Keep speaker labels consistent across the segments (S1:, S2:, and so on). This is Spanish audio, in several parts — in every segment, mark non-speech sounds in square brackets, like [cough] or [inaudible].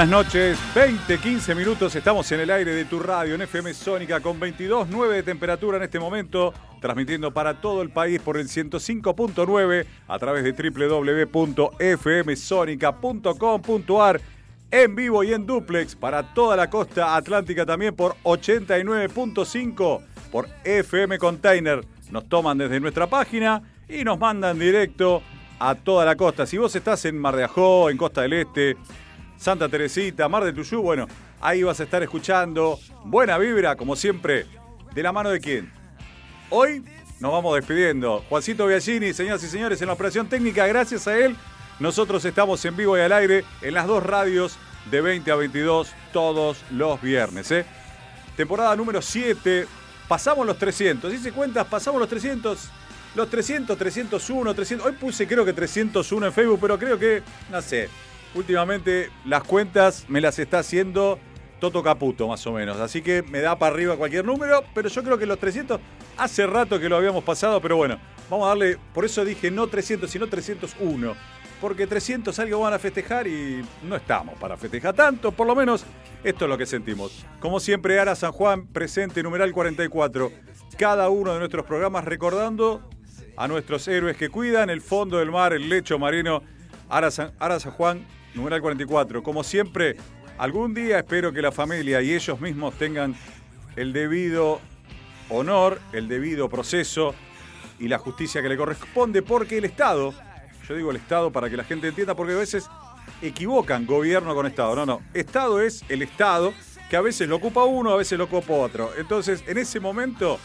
S1: Buenas noches, 20, 15 minutos, estamos en el aire de tu radio en FM Sónica con 22.9 de temperatura en este momento, transmitiendo para todo el país por el 105.9 a través de www.fmsonica.com.ar en vivo y en duplex para toda la costa atlántica también por 89.5 por FM Container. Nos toman desde nuestra página y nos mandan directo a toda la costa. Si vos estás en Mar de Ajó, en Costa del Este, Santa Teresita, Mar de Tuyú, bueno, ahí vas a estar escuchando buena vibra, como siempre, de la mano de quién. Hoy nos vamos despidiendo. Juancito Biagini, señoras y señores, en la operación técnica, gracias a él, nosotros estamos en vivo y al aire en las dos radios de 20 a 22 todos los viernes. ¿eh? Temporada número 7, pasamos los 300. Hice cuentas, pasamos los 300. Los 300, 301, 300. Hoy puse creo que 301 en Facebook, pero creo que, no sé, últimamente las cuentas me las está haciendo Toto Caputo, más o menos. Así que me da para arriba cualquier número, pero yo creo que los 300, hace rato que lo habíamos pasado, pero bueno, vamos a darle, por eso dije no 300, sino 301. Porque 300 algo van a festejar y no estamos para festejar tanto, por lo menos esto es lo que sentimos. Como siempre, Ara San Juan, presente, numeral 44. Cada uno de nuestros programas recordando a nuestros héroes que cuidan el fondo del mar, el lecho marino. Ara San, Ara San Juan, numeral 44. Como siempre, algún día espero que la familia y ellos mismos tengan el debido honor, el debido proceso y la justicia que le corresponde, porque el Estado, yo digo el Estado para que la gente entienda, porque a veces equivocan gobierno con Estado. No, no. Estado es el Estado, que a veces lo ocupa uno, a veces lo ocupa otro. Entonces, en ese momento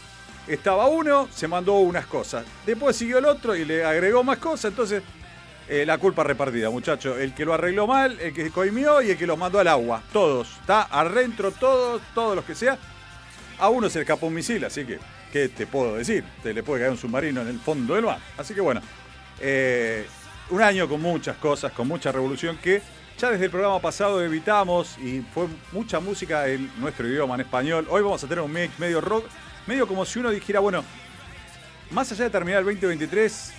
S1: estaba uno, se mandó unas cosas. Después siguió el otro y le agregó más cosas. Entonces, eh, la culpa repartida, muchachos. El que lo arregló mal, el que coimió y el que los mandó al agua. Todos. Está adentro, todos, todos los que sea. A uno se le escapó un misil, así que, ¿qué te puedo decir? Te le puede caer un submarino en el fondo del mar. Así que bueno, eh, un año con muchas cosas, con mucha revolución que ya desde el programa pasado evitamos y fue mucha música en nuestro idioma, en español. Hoy vamos a tener un mix medio rock, medio como si uno dijera, bueno, más allá de terminar el 2023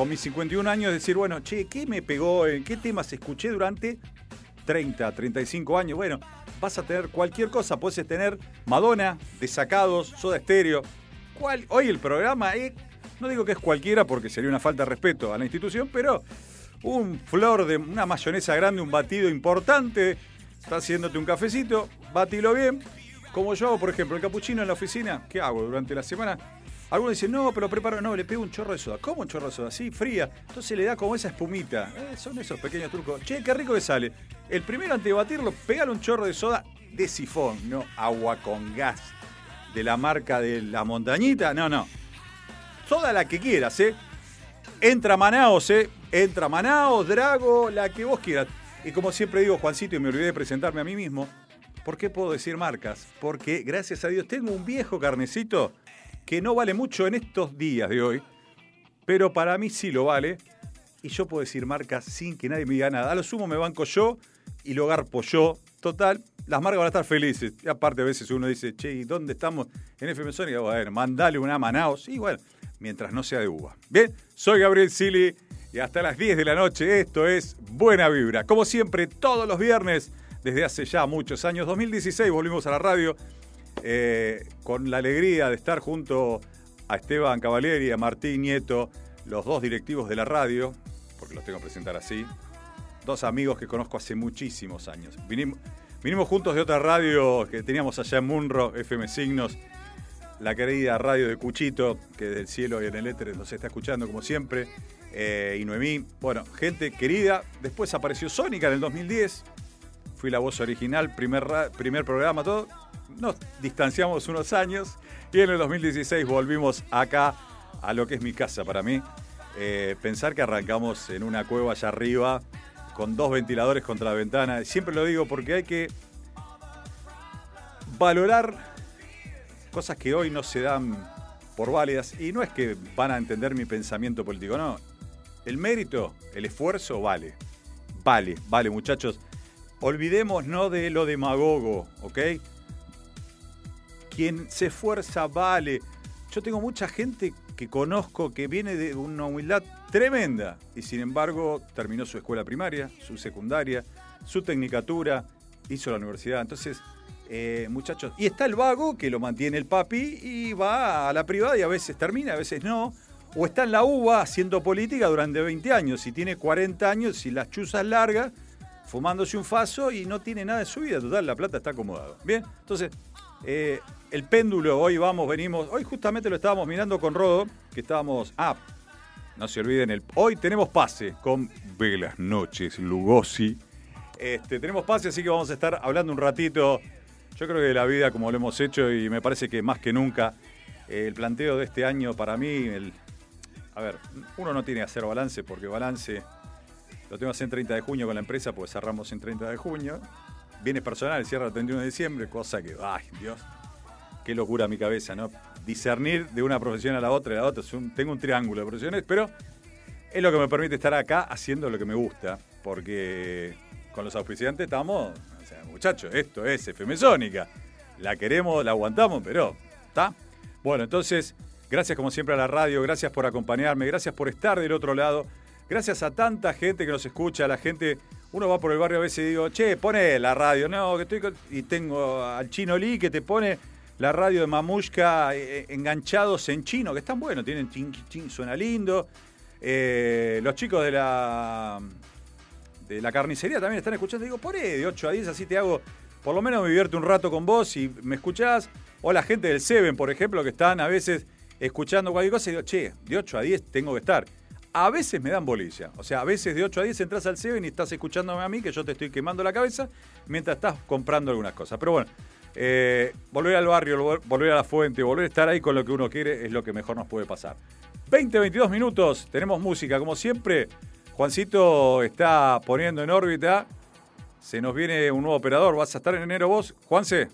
S1: con mis 51 años, decir, bueno, che, ¿qué me pegó? ¿En qué temas escuché durante 30, 35 años? Bueno, vas a tener cualquier cosa. Puedes tener Madonna, Desacados, Soda Stereo. ¿Cuál? Hoy el programa, eh, no digo que es cualquiera porque sería una falta de respeto a la institución, pero un flor de una mayonesa grande, un batido importante. Estás haciéndote un cafecito, batilo bien. Como yo hago, por ejemplo, el capuchino en la oficina, ¿qué hago durante la semana? Algunos dicen, no, pero preparo, no, le pego un chorro de soda. ¿Cómo un chorro de soda? Sí, fría. Entonces le da como esa espumita. Eh, son esos pequeños trucos. Che, qué rico que sale. El primero antes de batirlo, pegale un chorro de soda de sifón, no agua con gas. De la marca de la montañita, no, no. Soda la que quieras, ¿eh? Entra Manaos, ¿eh? Entra Manaos, Drago, la que vos quieras. Y como siempre digo, Juancito, y me olvidé de presentarme a mí mismo, ¿por qué puedo decir marcas? Porque, gracias a Dios, tengo un viejo carnecito que no vale mucho en estos días de hoy, pero para mí sí lo vale. Y yo puedo decir marcas sin que nadie me diga nada. A lo sumo me banco yo y lo garpo yo. Total, las marcas van a estar felices. Y aparte, a veces uno dice, che, ¿y dónde estamos en FM Sónica? Bueno, mandale una Manaos. Y bueno, mientras no sea de uva. Bien, soy Gabriel Sili y hasta las 10 de la noche. Esto es Buena Vibra. Como siempre, todos los viernes, desde hace ya muchos años, 2016, volvimos a la radio eh, con la alegría de estar junto a Esteban Cavalieri y a Martín Nieto, los dos directivos de la radio, porque los tengo que presentar así, dos amigos que conozco hace muchísimos años. Vinimos, juntos de otra radio que teníamos allá en Munro, FM Signos, la querida radio de Cuchito, que del cielo y en el éter nos está escuchando como siempre, eh, y Noemí, bueno, gente querida. Después apareció Sónica en el 2010, fui la voz original, primer, primer programa, todo. Nos distanciamos unos años y en el 2016 volvimos acá a lo que es mi casa para mí. Eh, pensar que arrancamos en una cueva allá arriba con dos ventiladores contra la ventana. Siempre lo digo porque hay que valorar cosas que hoy no se dan por válidas. Y no es que van a entender mi pensamiento político, no. El mérito, el esfuerzo vale. Vale, vale, muchachos. Olvidemos no de lo demagogo, ¿ok? Quien se esfuerza vale. Yo tengo mucha gente que conozco que viene de una humildad tremenda y sin embargo terminó su escuela primaria, su secundaria, su tecnicatura, hizo la universidad. Entonces, eh, muchachos, y está el vago que lo mantiene el papi y va a la privada y a veces termina, a veces no. O está en la UBA haciendo política durante 20 años y tiene 40 años y las chuzas largas, fumándose un faso y no tiene nada de su vida. Total, la plata está acomodado. Bien, entonces, eh, el péndulo, hoy vamos, venimos. Hoy justamente lo estábamos mirando con Rodo, que estábamos. Ah, no se olviden, el, hoy tenemos pase con Velas Noches Lugosi. Este, tenemos pase, así que vamos a estar hablando un ratito. Yo creo que de la vida, como lo hemos hecho, y me parece que más que nunca, el planteo de este año para mí, el, a ver, uno no tiene que hacer balance, porque balance lo tengo que en 30 de junio con la empresa, pues cerramos en 30 de junio. Bienes personales, cierra el 31 de diciembre, cosa que, ay, Dios, qué locura mi cabeza, ¿no? Discernir de una profesión a la otra y a la otra. tengo un triángulo de profesiones, pero es lo que me permite estar acá haciendo lo que me gusta, porque con los auspiciantes estamos, o sea, muchachos, esto es FM Sónica. La queremos, la aguantamos, pero ¿está? Bueno, entonces, gracias como siempre a la radio, gracias por acompañarme, gracias por estar del otro lado, gracias a tanta gente que nos escucha, la gente, uno va por el barrio a veces y digo, che, pone la radio, no, que estoy con-". y tengo al chino Lee que te pone la radio de Mamushka eh, enganchados en chino, que están buenos, tienen chin, chin, suena lindo. Eh, los chicos de la de la carnicería también están escuchando. Digo, poné de 8 a 10, así te hago, por lo menos me divierto un rato con vos y me escuchás. O la gente del Seven, por ejemplo, que están a veces escuchando cualquier cosa y digo, che, de 8 a 10 tengo que estar. A veces me dan bolilla. O sea, a veces de 8 a 10 entras al Seven y estás escuchándome a mí, que yo te estoy quemando la cabeza, mientras estás comprando algunas cosas. Pero bueno, eh, volver al barrio, vol- volver a la fuente, volver a estar ahí con lo que uno quiere es lo que mejor nos puede pasar. 20, 22 minutos, tenemos música, como siempre. Juancito está poniendo en órbita. Se nos viene un nuevo operador. ¿Vas a estar en enero vos? Juanse.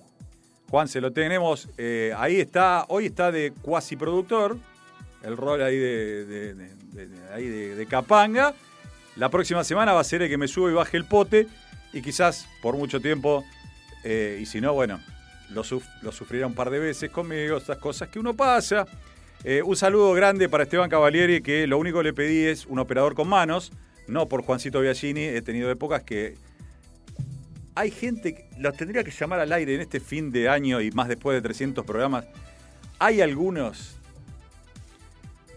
S1: Juanse, lo tenemos. eh, ahí está, hoy está de cuasi productor. El rol ahí de, ahí de capanga. La próxima semana va a ser el que me sube y baje el pote. Y quizás por mucho tiempo, eh, y si no, bueno, lo, suf- un par de veces conmigo, estas cosas que uno pasa. Eh, un saludo grande para Esteban Cavalieri, que lo único que le pedí es un operador con manos, no por Juancito Biagini. He tenido épocas que hay gente, que los tendría que llamar al aire en este fin de año y más después de 300 programas. Hay algunos.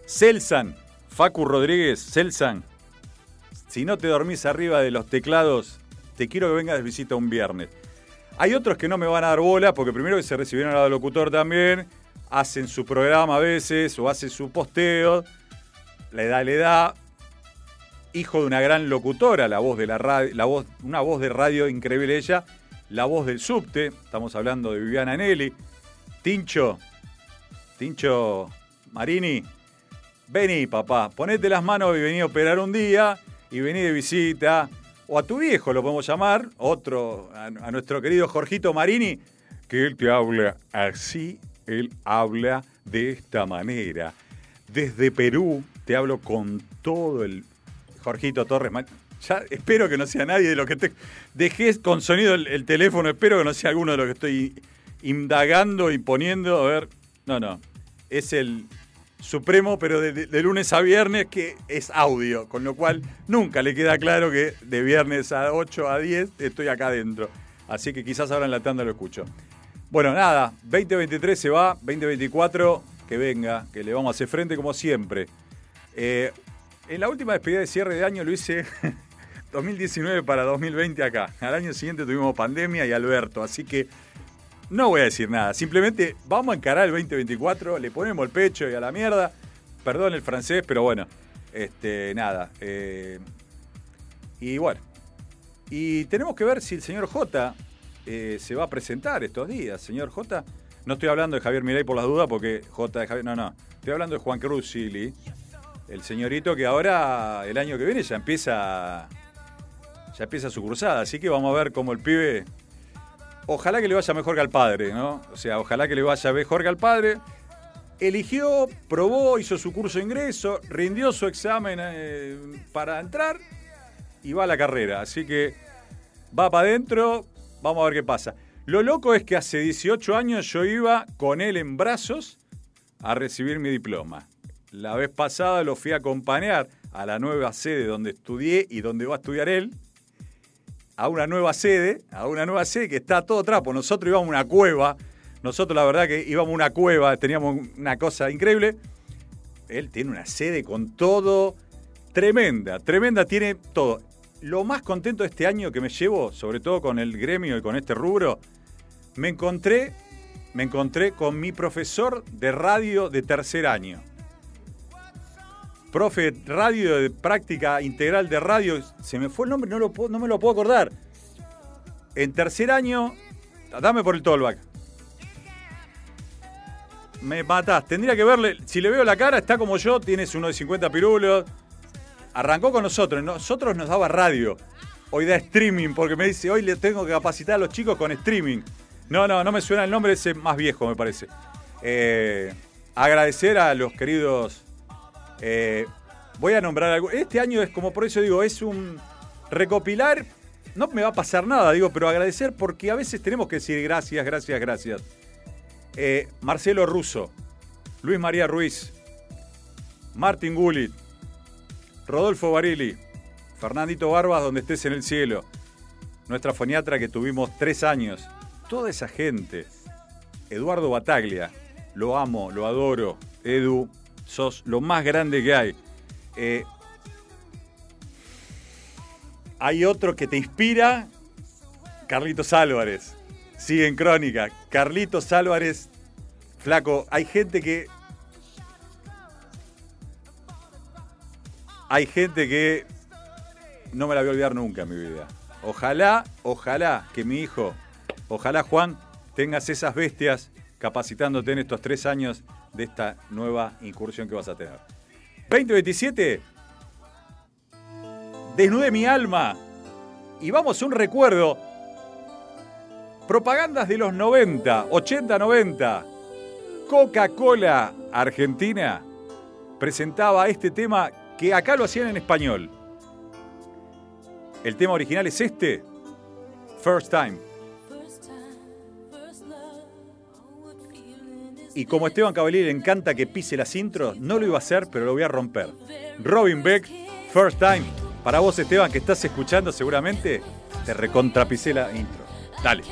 S1: Celsan, Facu Rodríguez, Celsan, si no te dormís arriba de los teclados, te quiero que vengas de visita un viernes. Hay otros que no me van a dar bola, porque primero que se recibieron al locutor también, hacen su programa a veces, o hacen su posteo, la edad le da, hijo de una gran locutora, la voz de la radio, la voz, una voz de radio increíble ella, la voz del subte, estamos hablando de Viviana Nelly, Tincho, Tincho Marini, vení papá, ponete las manos y vení a operar un día y vení de visita, o a tu viejo lo podemos llamar, otro, a, nuestro querido Jorgito Marini, que él te habla así, él habla de esta manera. Desde Perú te hablo con todo el Jorgito Torres. Ya espero que no sea nadie de lo que te. Dejé con sonido el, el teléfono, espero que no sea alguno de los que estoy indagando y poniendo. A ver. No, no. Es el supremo, pero de, lunes a viernes, que es audio, con lo cual nunca le queda claro que de viernes a 8 a 10 estoy acá adentro. Así que quizás ahora en la tanda lo escucho. Bueno, nada, 2023 se va, 2024 que venga, que le vamos a hacer frente como siempre. Eh, en la última despedida de cierre de año lo hice [laughs] 2019 para 2020 acá. Al año siguiente tuvimos pandemia y Alberto, así que no voy a decir nada. Simplemente vamos a encarar el 2024, le ponemos el pecho y a la mierda. Perdón el francés, pero bueno, este, nada. eh, y bueno, y tenemos que ver si el señor J eh, se va a presentar estos días. Señor J, no estoy hablando de Javier Milei por las dudas, porque J de Javier, no, no. Estoy hablando de Juan Cruz Silly, el señorito que ahora, el año que viene, ya empieza, ya empieza su cruzada. Así que vamos a ver cómo el pibe, ojalá que le vaya mejor que al padre, ¿no? O sea, ojalá que le vaya mejor que al padre. Eligió, probó, hizo su curso de ingreso, rindió su examen eh, para entrar y va a la carrera. Así que va para adentro, vamos a ver qué pasa. Lo loco es que hace 18 años yo iba con él en brazos a recibir mi diploma. La vez pasada lo fui a acompañar a la nueva sede donde estudié y donde va a estudiar él. A una nueva sede, a una nueva sede que está todo trapo. Nosotros íbamos a una cueva. Nosotros la verdad que íbamos a una cueva, teníamos una cosa increíble. Él tiene una sede con todo tremenda, tremenda, tiene todo. Lo más contento de este año que me llevo, sobre todo con el gremio y con este rubro, me encontré, me encontré con mi profesor de radio de tercer año. Profe radio de práctica integral de radio, se me fue el nombre, no, lo no me lo puedo acordar. En tercer año, dame por el tollback. Me matás, tendría que verle, si le veo la cara, está como yo, tienes uno de 50 pirulos, arrancó con nosotros, nosotros nos daba radio. Hoy da streaming, porque me dice, hoy le tengo que capacitar a los chicos con streaming. No, no, no me suena el nombre, ese más viejo me parece. Eh, agradecer a los queridos... eh, voy a nombrar algo. Este año es como por eso digo, es un recopilar. No me va a pasar nada, digo, pero agradecer porque a veces tenemos que decir gracias, gracias, gracias. Eh, Marcelo Russo, Luis María Ruiz, Martin Gullit, Rodolfo Barili, Fernandito Barbas, donde estés en el cielo, nuestra foniatra que tuvimos tres años, toda esa gente, Eduardo Bataglia, lo amo, lo adoro, Edu, sos lo más grande que hay. Eh, hay otro que te inspira, Carlitos Álvarez, sigue en crónica, Carlitos Álvarez, flaco, hay gente que hay gente que no me la voy a olvidar nunca en mi vida. Ojalá, ojalá que mi hijo, ojalá Juan, tengas esas bestias capacitándote en estos tres años de esta nueva incursión que vas a tener. 2027, desnude mi alma y vamos un recuerdo. Propagandas de los 90, 80, 90. Coca-Cola Argentina presentaba este tema que acá lo hacían en español. El tema original es este, First Time. Y como Esteban Cavalier le encanta que pise las intros, no lo iba a hacer, pero lo voy a romper. Robin Beck, First Time. Para vos, Esteban, que estás escuchando seguramente, te recontrapicé la intro. Dale.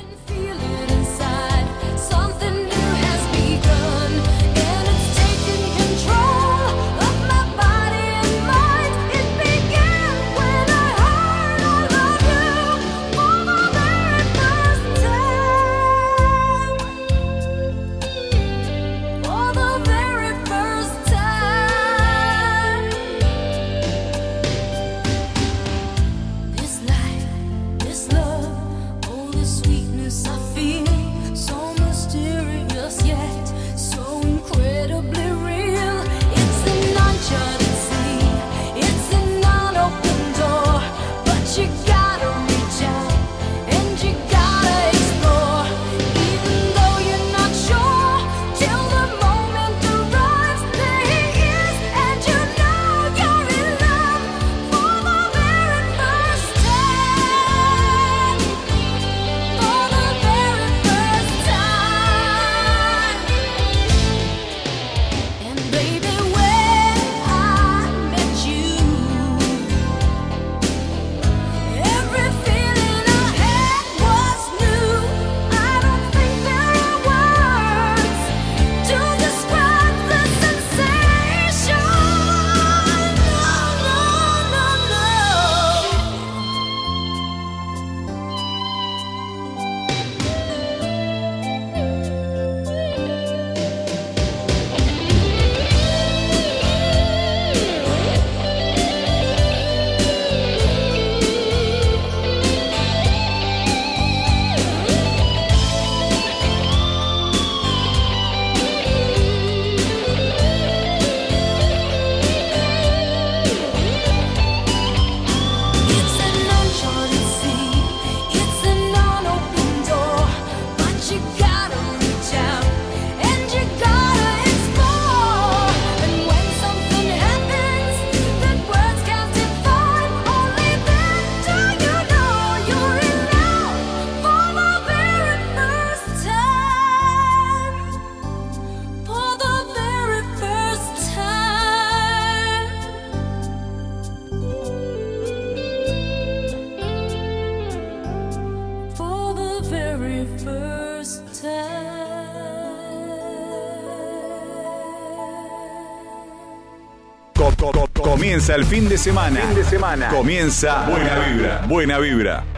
S1: Comienza el fin de semana.
S2: Fin de semana.
S1: Comienza Buena Vibra. Buena Vibra.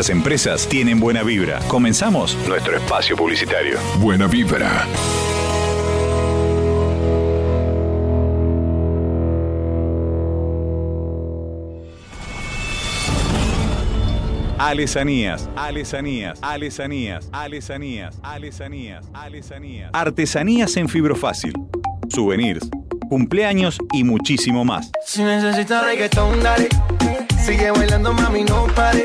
S1: Estas empresas tienen buena vibra. Comenzamos nuestro espacio publicitario.
S3: Buena vibra.
S1: Alesanías, alesanías, alesanías, alesanías, alesanías, alesanías. Artesanías en fibro fácil. Souvenirs, cumpleaños y muchísimo más.
S4: Si necesitas reggaetón, dale. Sigue bailando, mami, no pare.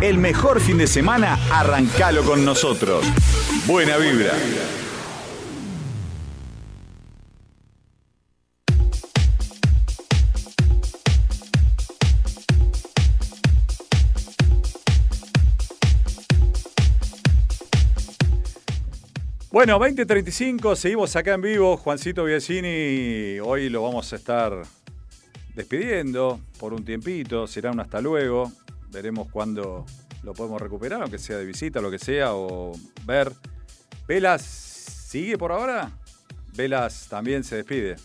S1: El mejor fin de semana, arrancalo con nosotros. Buena vibra. Bueno, 2035, seguimos acá en vivo. Juancito Biagini, hoy lo vamos a estar despidiendo por un tiempito, será un hasta luego. Veremos cuándo lo podemos recuperar, aunque sea de visita, lo que sea, o ver. Velas, ¿sigue por ahora? Velas también se despide.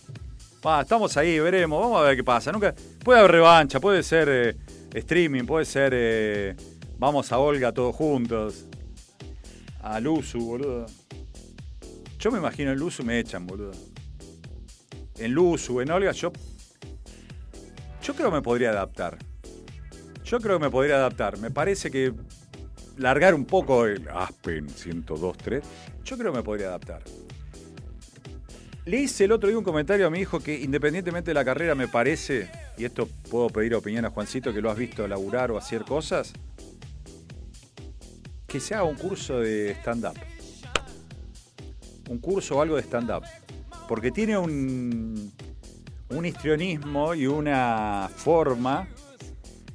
S1: Estamos ahí, veremos, vamos a ver qué pasa. Nunca, puede haber revancha, puede ser eh, streaming, puede ser eh, vamos a Olga todos juntos. A Luzu, boludo. Yo me imagino en Luzu me echan, boludo. En Luzu, en Olga, yo. Yo creo que me podría adaptar. Yo creo que me podría adaptar. Me parece que largar un poco el Aspen 102.3, yo creo que me podría adaptar. Le hice el otro día un comentario a mi hijo que independientemente de la carrera me parece, y esto puedo pedir opinión a Juancito que lo has visto laburar o hacer cosas, que se haga un curso de stand-up. Un curso o algo de stand-up. Porque tiene un, un histrionismo y una forma.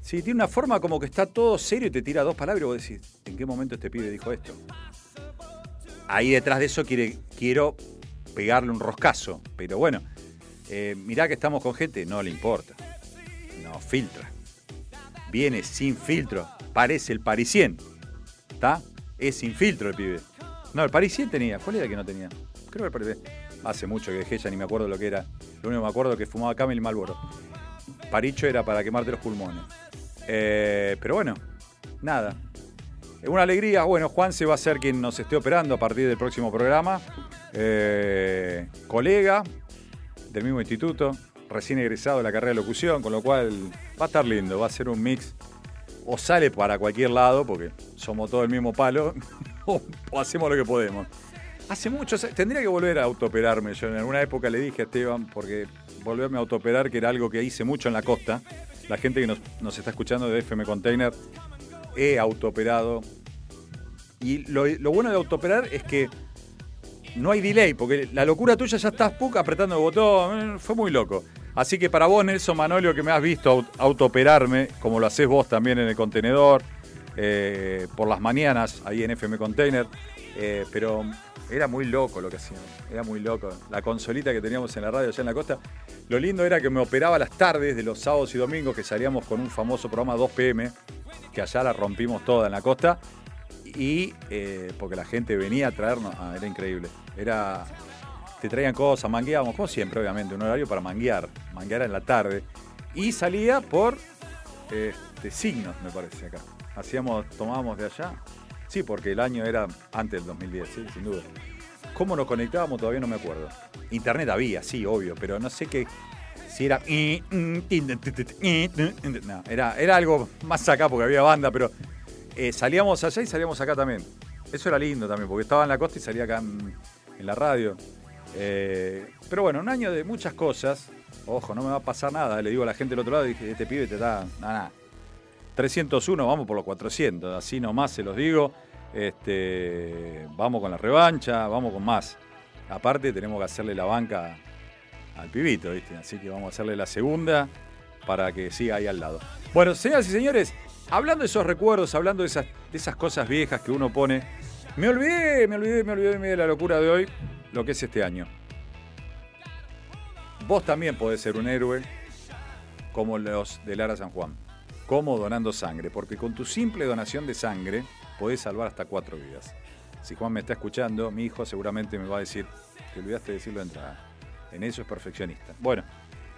S1: Sí, tiene una forma como que está todo serio y te tira dos palabras y vos decís, ¿en qué momento este pibe dijo esto? Ahí detrás de eso quiere, quiero pegarle un roscazo. Pero bueno, eh, mirá que estamos con gente, no le importa. No filtra. Viene sin filtro. Parece el parisien. ¿Está? Es sin filtro el pibe. No, el parisien tenía. ¿Cuál era el que no tenía? Creo que el parisien. Hace mucho que dejé ya ni me acuerdo lo que era. Lo único que me acuerdo es que fumaba Camel y Malboro. Paricho era para quemarte los pulmones. Eh, pero bueno, nada. Una alegría. Bueno, Juan se va a ser quien nos esté operando a partir del próximo programa. Eh, colega del mismo instituto, recién egresado de la carrera de locución, con lo cual va a estar lindo, va a ser un mix. O sale para cualquier lado, porque somos todos el mismo palo, o, [laughs] o hacemos lo que podemos. Hace mucho, tendría que volver a autooperarme. Yo en alguna época le dije a Esteban, porque volverme a autooperar, que era algo que hice mucho en la costa. La gente que nos, nos está escuchando de FM Container, he autooperado. Y lo, lo bueno de autooperar es que no hay delay, porque la locura tuya ya estás apretando el botón, eh, fue muy loco. Así que para vos, Nelson Manolio, que me has visto aut- autooperarme, como lo haces vos también en el contenedor, eh, por las mañanas, ahí en FM Container, eh, pero era muy loco lo que hacíamos, era muy loco. La consolita que teníamos en la radio allá en la costa, lo lindo era que me operaba las tardes de los sábados y domingos, que salíamos con un famoso programa 2 pm, que allá la rompimos toda en la costa, y eh, porque la gente venía a traernos, ah, era increíble. Era, te traían cosas, mangueábamos, como siempre, obviamente, un horario para manguear, manguear en la tarde. Y salía por este, signos, me parece, acá. Hacíamos, tomábamos de allá. Sí, porque el año era antes del 2010, sí, sin duda. ¿Cómo nos conectábamos? Todavía no me acuerdo. Internet había, sí, obvio, pero no sé qué. Si era. No, era, era algo más acá porque había banda, pero eh, salíamos allá y salíamos acá también. Eso era lindo también, porque estaba en la costa y salía acá en, la radio. Eh, pero bueno, un año de muchas cosas. Ojo, no me va a pasar nada. Le digo a la gente del otro lado, dije, este pibe te da. Nada. 301, vamos por los 400. Así nomás se los digo. Este, vamos con la revancha, vamos con más. Aparte, tenemos que hacerle la banca al pibito, ¿viste? Así que vamos a hacerle la segunda para que siga ahí al lado. Bueno, señoras y señores, hablando de esos recuerdos, hablando de esas, de esas cosas viejas que uno pone, me olvidé, me olvidé, me olvidé de la locura de hoy, lo que es este año. Vos también podés ser un héroe como los de Lara San Juan, como donando sangre, porque con tu simple donación de sangre podés salvar hasta cuatro vidas. Si Juan me está escuchando, mi hijo seguramente me va a decir, te olvidaste de decirlo de entrada. En eso es perfeccionista. Bueno,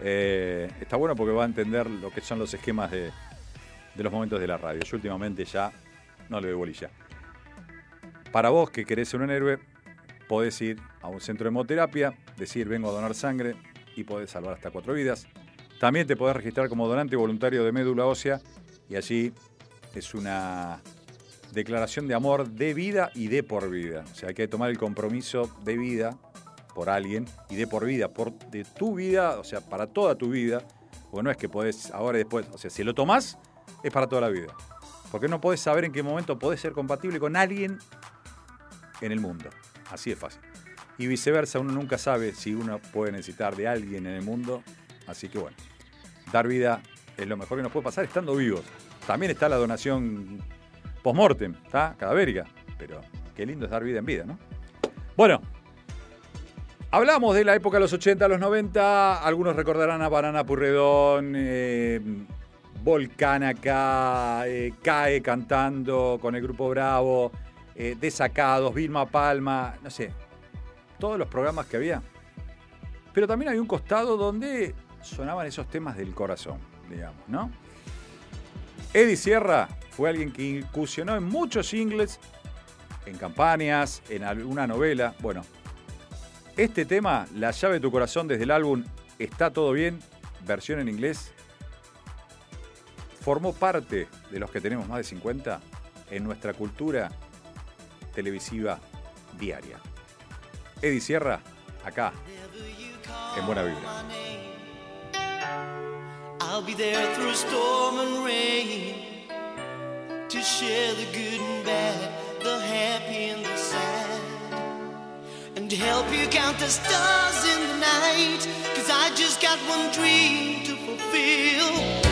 S1: eh, está bueno porque va a entender lo que son los esquemas de, de los momentos de la radio. Yo últimamente ya no le doy bolilla. Para vos que querés ser un héroe, podés ir a un centro de hemoterapia, decir vengo a donar sangre y podés salvar hasta cuatro vidas. También te podés registrar como donante voluntario de médula ósea y allí es una declaración de amor de vida y de por vida. O sea, hay que tomar el compromiso de vida por alguien y de por vida, por de tu vida, o sea, para toda tu vida. Porque no es que podés ahora y después, o sea, si lo tomás, es para toda la vida. Porque no podés saber en qué momento podés ser compatible con alguien en el mundo. Así es fácil. Y viceversa, uno nunca sabe si uno puede necesitar de alguien en el mundo. Así que bueno, dar vida es lo mejor que nos puede pasar estando vivos. También está la donación post-mortem, ¿está? Cadavérica. Pero qué lindo es dar vida en vida, ¿no? Bueno, hablamos de la época de los 80, los 90. Algunos recordarán a Banana Purredón, eh, Volcán acá, eh, Cae cantando con el grupo Bravo, eh, Desacados, Vilma Palma, no sé, todos los programas que había. Pero también había un costado donde sonaban esos temas del corazón, digamos, ¿no? Eddie Sierra fue alguien que incursionó en muchos singles, en campañas, en alguna novela. Bueno, este tema, La llave de tu corazón desde el álbum Está todo bien, versión en inglés, formó parte de los que tenemos más de 50 en nuestra cultura televisiva diaria. Eddie Sierra, acá, en Buena Vibra.
S2: I'll be there through storm and rain to share the good and bad, the happy and the sad, and help you count the stars in the night. Cause I just got one dream to fulfill.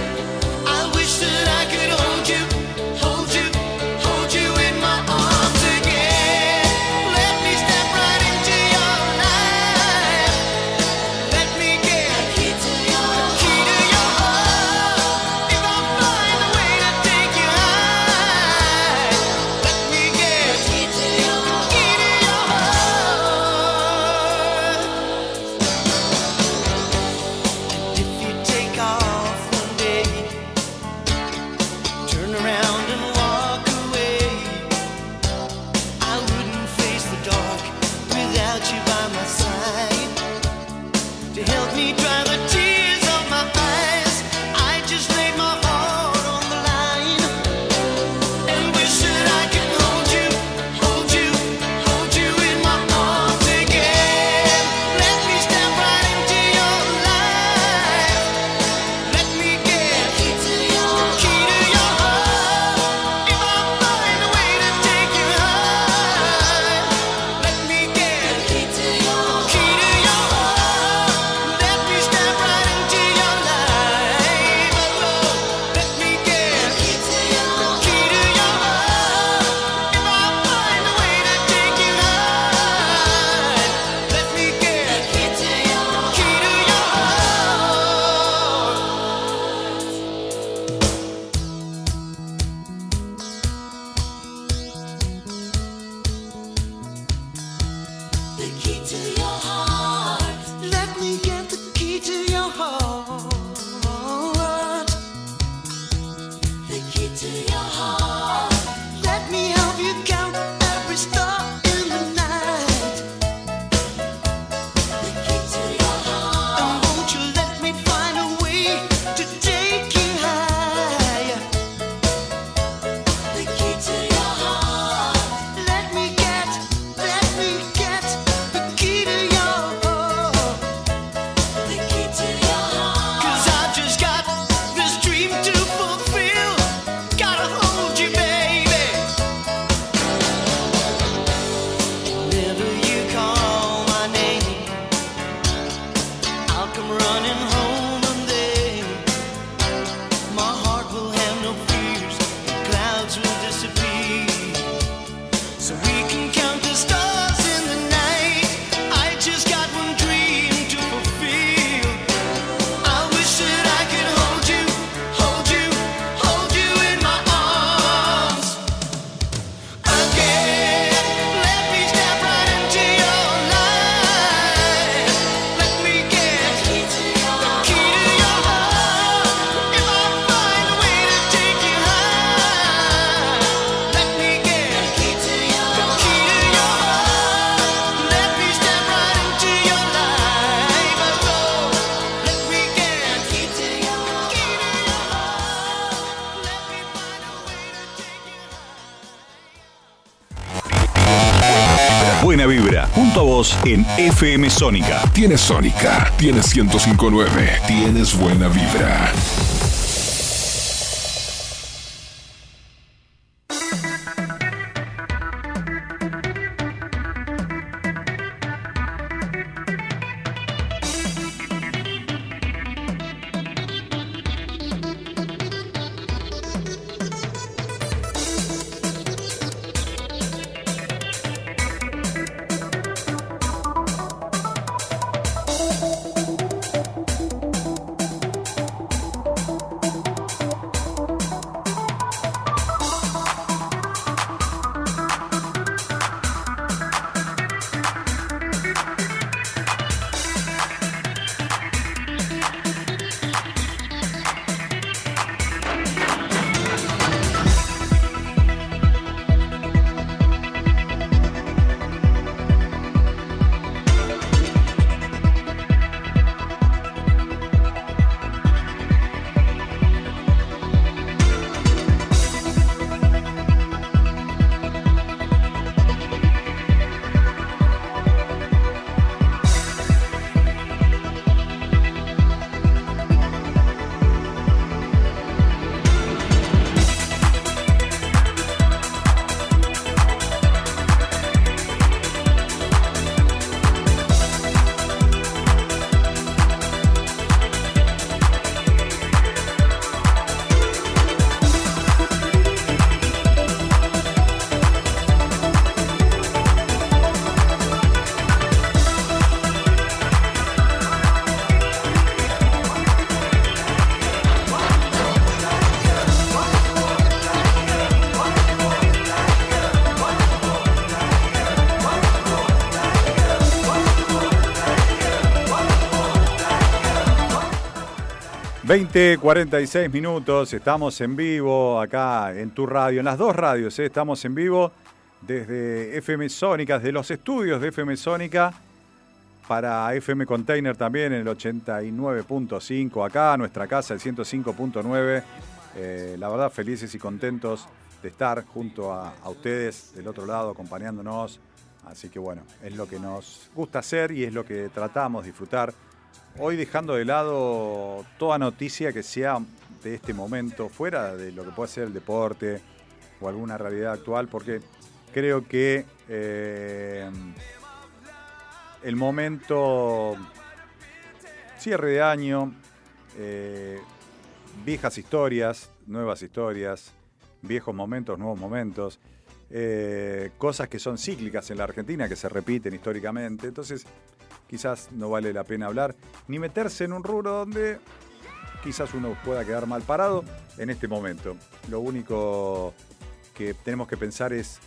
S1: buena vibra. Junto a vos en FM Sónica.
S3: Tienes Sónica, tienes 1059, tienes buena vibra.
S1: 20.46 minutos, estamos en vivo acá en tu radio, en las dos radios, ¿eh? estamos en vivo desde FM Sónica, desde los estudios de FM Sónica para FM Container también en el 89.5, acá nuestra casa, el 105.9. Eh, la verdad, felices y contentos de estar junto a, a ustedes del otro lado, acompañándonos. Así que bueno, es lo que nos gusta hacer y es lo que tratamos de disfrutar. Hoy dejando de lado toda noticia que sea de este momento, fuera de lo que puede ser el deporte o alguna realidad actual, porque creo que eh, el momento, cierre de año, eh, viejas historias, nuevas historias, viejos momentos, nuevos momentos, eh, cosas que son cíclicas en la Argentina, que se repiten históricamente. Entonces, quizás no vale la pena hablar, ni meterse en un rubro donde quizás uno pueda quedar mal parado en este momento. Lo único que tenemos que pensar es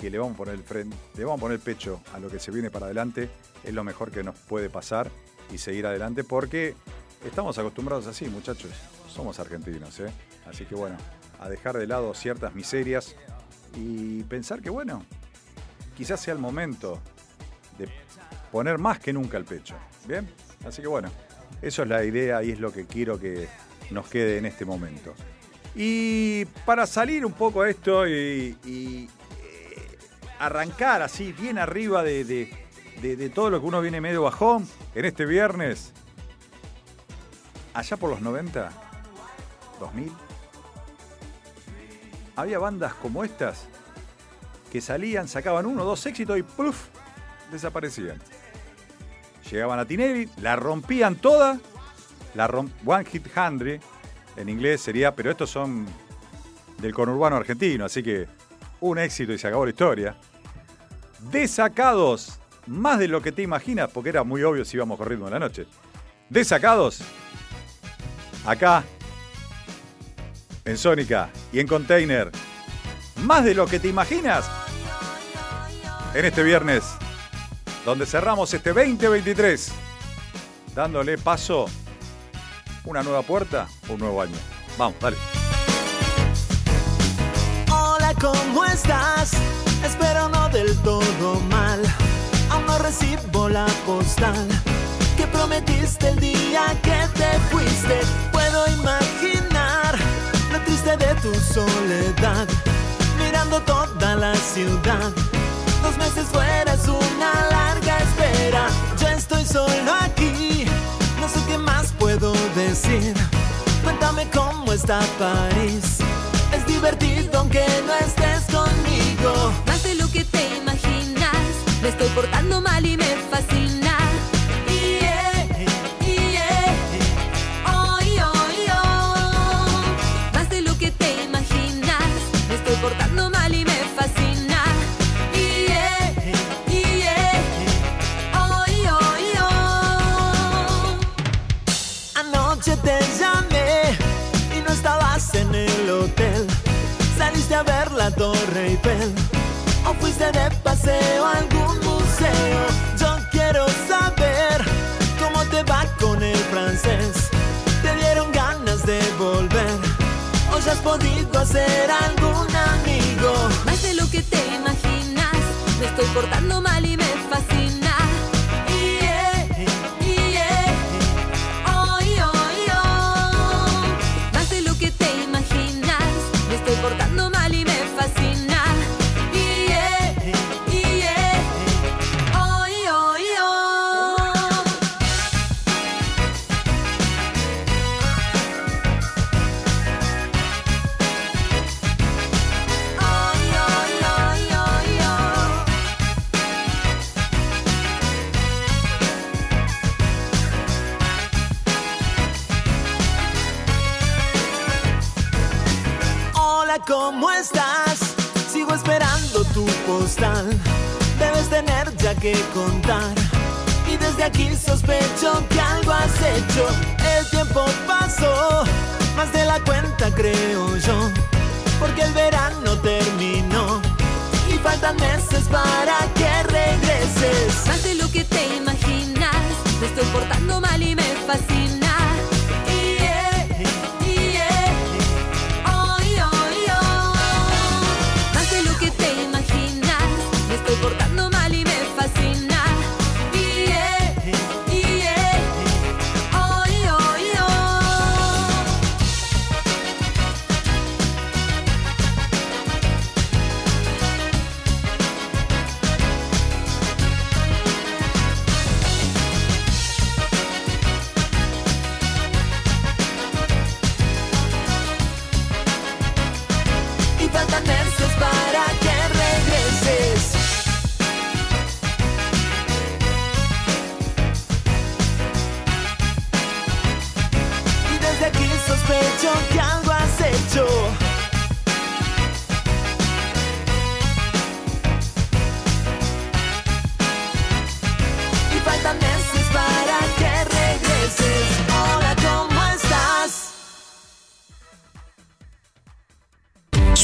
S1: que le vamos a poner el frente, le vamos a poner el pecho a lo que se viene para adelante, es lo mejor que nos puede pasar y seguir adelante porque estamos acostumbrados así, muchachos. Somos argentinos, ¿eh? Así que bueno, a dejar de lado ciertas miserias y pensar que bueno, quizás sea el momento de poner más que nunca el pecho. ¿Bien? Así que bueno, eso es la idea y es lo que quiero que nos quede en este momento. Y para salir un poco a esto y, y, eh, arrancar así bien arriba de, de- de- de todo lo que uno viene medio bajón en este viernes, allá por los 90, 2000, había bandas como estas que salían, sacaban uno o dos éxitos y ¡puf! desaparecían. Llegaban a Tinelli, la rompían toda, la rom- One Hit Handry, en inglés sería, pero estos son del conurbano argentino, así que un éxito y se acabó la historia. Desacados, más de lo que te imaginas, porque era muy obvio si íbamos ritmo de la noche. Desacados, acá, en Sónica y en Container, más de lo que te imaginas, en este viernes, donde cerramos este 2023, dándole paso una nueva puerta, un nuevo año. Vamos, dale.
S2: Hola, ¿cómo estás? Espero no del todo mal. Aún no recibo la postal que prometiste el día que te fuiste. Puedo imaginar lo triste de tu soledad, mirando toda la ciudad. Dos meses fuera es una larga espera. Yo estoy solo aquí, no sé qué más puedo decir. Cuéntame cómo está París. Es divertido aunque no estés conmigo.
S5: Más de lo que te imaginas. Me estoy portando mal y me fascina.
S2: Saliste a ver la Torre Eiffel o fuiste de paseo a algún museo. Yo quiero saber cómo te va con el francés. ¿Te dieron ganas de volver? ¿O ya has podido hacer algún amigo?
S5: Más de lo que te imaginas. Me estoy portando mal y me fascina.
S2: ¿Cómo estás? Sigo esperando tu postal. Debes tener ya que contar. Y desde aquí sospecho que algo has hecho. El tiempo pasó, más de la cuenta creo yo. Porque el verano terminó. Y faltan meses para que regreses.
S5: Más de lo que te imaginas. Me estoy portando mal y me fascina.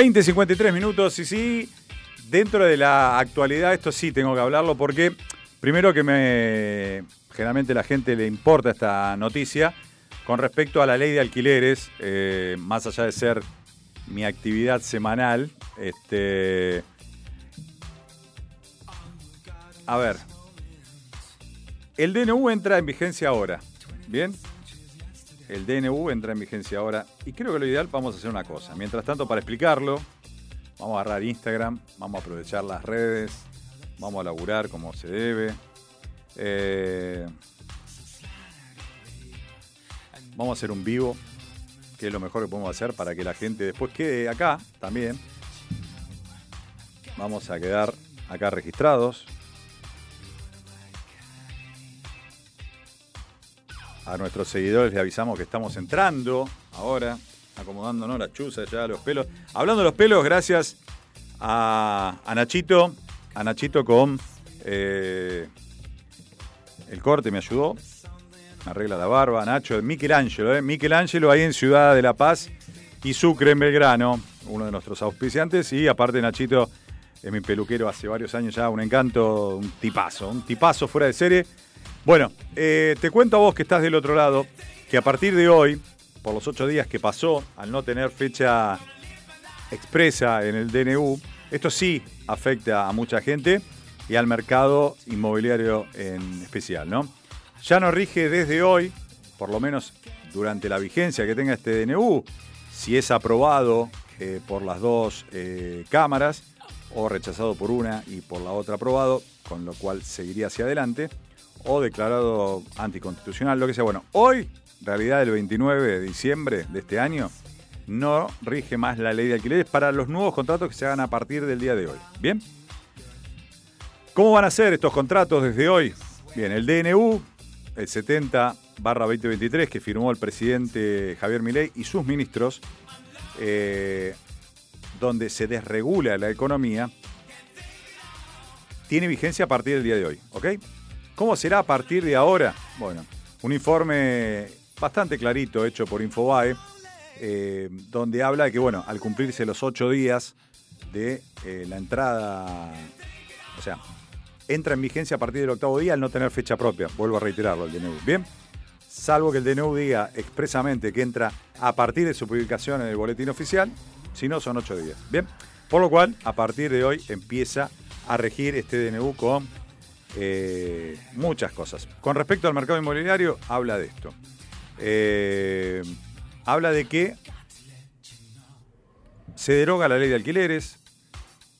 S1: Veinte 53 minutos y sí, dentro de la actualidad esto sí tengo que hablarlo porque primero que me generalmente la gente le importa esta noticia con respecto a la ley de alquileres, eh, más allá de ser mi actividad semanal, este a ver, el DNU entra en vigencia ahora, ¿bien? El DNU entra en vigencia ahora y creo que lo ideal vamos a hacer una cosa. Mientras tanto, para explicarlo, vamos a agarrar Instagram, vamos a aprovechar las redes, vamos a laburar como se debe. Eh, vamos a hacer un vivo, que es lo mejor que podemos hacer para que la gente después quede acá también. Vamos a quedar acá registrados. A nuestros seguidores les avisamos que estamos entrando ahora, acomodándonos la chuza ya, los pelos. Hablando de los pelos, gracias a, a Nachito, a Nachito con eh, el corte me ayudó, arregla la barba, Nacho, Michelangelo, eh, Michelangelo ahí en Ciudad de La Paz y Sucre en Belgrano, uno de nuestros auspiciantes, y aparte Nachito es mi peluquero hace varios años ya, un encanto, un tipazo, un tipazo fuera de serie. Bueno, eh, te cuento a vos que estás del otro lado, que a partir de hoy, por los ocho días que pasó, al no tener fecha expresa en el DNU, esto sí afecta a mucha gente y al mercado inmobiliario en especial, ¿no? Ya no rige desde hoy, por lo menos durante la vigencia que tenga este DNU, si es aprobado eh, por las dos eh, cámaras o rechazado por una y por la otra aprobado, con lo cual seguiría hacia adelante, o declarado anticonstitucional, lo que sea. Bueno, hoy, realidad del 29 de diciembre de este año, no rige más la ley de alquileres para los nuevos contratos que se hagan a partir del día de hoy. ¿Bien? ¿Cómo van a ser estos contratos desde hoy? Bien, el DNU, el 70 barra 2023 que firmó el presidente Javier Milei y sus ministros, eh, donde se desregula la economía, tiene vigencia a partir del día de hoy, ¿ok? ¿Cómo será a partir de ahora? Bueno, un informe bastante clarito hecho por Infobae, eh, donde habla de que, bueno, al cumplirse los ocho días de eh, la entrada, o sea, entra en vigencia a partir del octavo día al no tener fecha propia, vuelvo a reiterarlo el DNU, ¿bien? Salvo que el DNU diga expresamente que entra a partir de su publicación en el boletín oficial, si no son ocho días, ¿bien? Por lo cual, a partir de hoy empieza a regir este DNU con eh, muchas cosas. Con respecto al mercado inmobiliario, habla de esto. Eh, habla de que se deroga la ley de alquileres.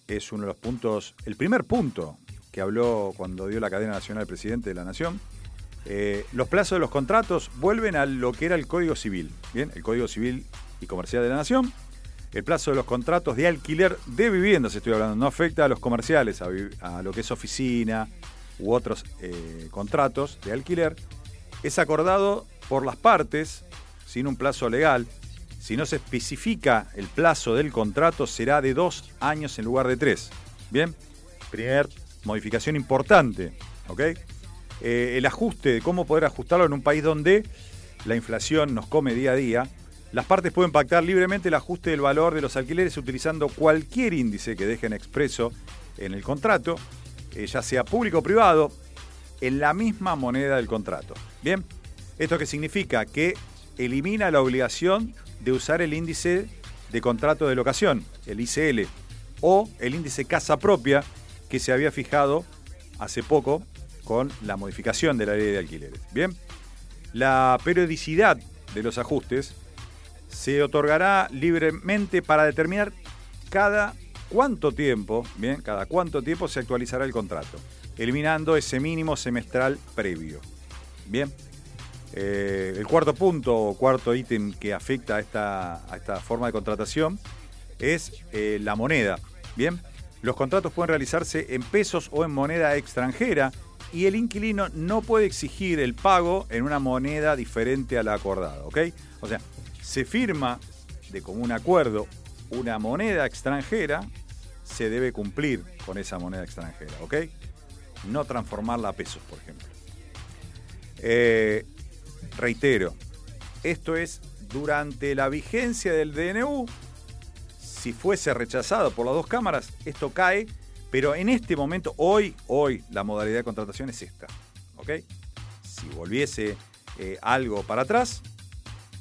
S1: Es uno de los puntos, el primer punto que habló cuando dio la cadena nacional el presidente de la Nación. Eh, los plazos de los contratos vuelven a lo que era el Código Civil, ¿bien? El Código Civil y Comercial de la Nación. El plazo de los contratos de alquiler de viviendas, estoy hablando, no afecta a los comerciales, a, lo que es oficina u otros eh, contratos de alquiler. Es acordado por las partes sin un plazo legal. Si no se especifica el plazo del contrato, será de dos años en lugar de tres. Bien, primer modificación importante. ¿ok? Eh, el ajuste de cómo poder ajustarlo en un país donde la inflación nos come día a día. Las partes pueden pactar libremente el ajuste del valor de los alquileres utilizando cualquier índice que dejen expreso en el contrato, eh, ya sea público o privado, en la misma moneda del contrato. Bien, ¿esto qué significa? Que elimina la obligación de usar el índice de contrato de locación, el ICL, o el índice casa propia que se había fijado hace poco con la modificación de la ley de alquileres. Bien, la periodicidad de los ajustes se otorgará libremente para determinar cada cuánto tiempo, bien, cada cuánto tiempo se actualizará el contrato. eliminando ese mínimo semestral previo. Bien. Eh, el cuarto punto o cuarto ítem que afecta a esta, esta forma de contratación es eh, la moneda. Bien. Los contratos pueden realizarse en pesos o en moneda extranjera y el inquilino no puede exigir el pago en una moneda diferente a la acordada. ¿Ok? O sea, se firma de común acuerdo una moneda extranjera, se debe cumplir con esa moneda extranjera, ¿ok? No transformarla a pesos, por ejemplo. Eh, reitero, esto es durante la vigencia del DNU. Si fuese rechazado por las dos cámaras, esto cae, pero en este momento, hoy, hoy, la modalidad de contratación es esta, ¿ok? Si volviese eh, algo para atrás,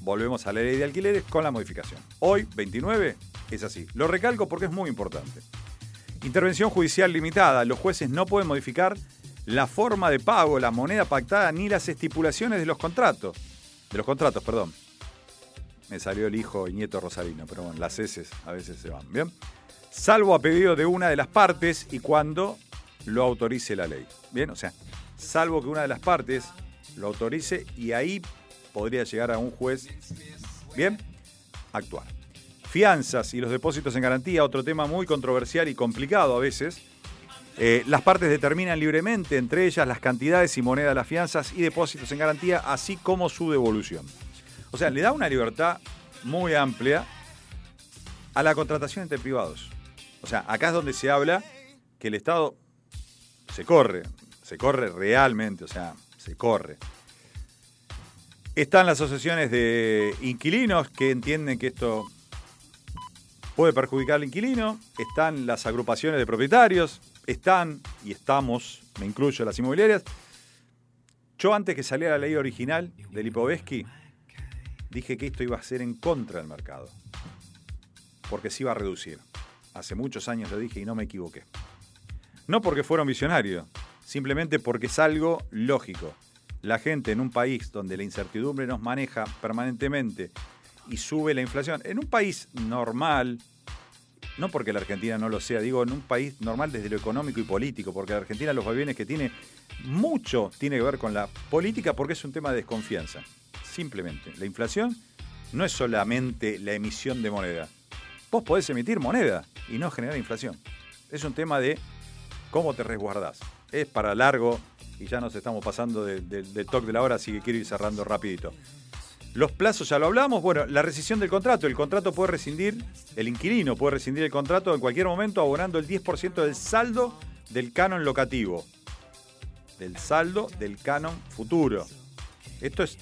S1: volvemos a la ley de alquileres con la modificación. Hoy, 29, es así. Lo recalco porque es muy importante. Intervención judicial limitada. Los jueces no pueden modificar la forma de pago, la moneda pactada ni las estipulaciones de los contratos. De los contratos, perdón. Me salió el hijo y nieto Rosarino, pero bueno, las heces a veces se van. Bien. Salvo a pedido de una de las partes y cuando lo autorice la ley. Bien, o sea, salvo que una de las partes lo autorice y ahí podría llegar a un juez, bien, actuar. Fianzas y los depósitos en garantía, otro tema muy controversial y complicado a veces. Eh, las partes determinan libremente entre ellas las cantidades y moneda de las fianzas y depósitos en garantía, así como su devolución. O sea, le da una libertad muy amplia a la contratación entre privados. O sea, acá es donde se habla que el Estado se corre, se corre realmente, o sea, se corre. Están las asociaciones de inquilinos que entienden que esto puede perjudicar al inquilino, están las agrupaciones de propietarios, están y estamos, me incluyo, las inmobiliarias. Yo antes que saliera la ley original del Lipovetsky, dije que esto iba a ser en contra del mercado, porque se iba a reducir. Hace muchos años lo dije y no me equivoqué. No porque fuera un visionario, simplemente porque es algo lógico. La gente en un país donde la incertidumbre nos maneja permanentemente y sube la inflación, en un país normal, no porque la Argentina no lo sea, digo en un país normal desde lo económico y político, porque la Argentina los vaivenes que tiene mucho tiene que ver con la política porque es un tema de desconfianza. Simplemente, la inflación no es solamente la emisión de moneda. Vos podés emitir moneda y no generar inflación. Es un tema de cómo te resguardás. Es para largo y ya nos estamos pasando de- del toque de la hora, así que quiero ir cerrando rapidito. Los plazos ya lo hablamos. Bueno, la rescisión del contrato. El contrato puede rescindir, el inquilino puede rescindir el contrato en cualquier momento abonando el 10% del saldo del canon locativo. Del saldo del canon futuro. Esto es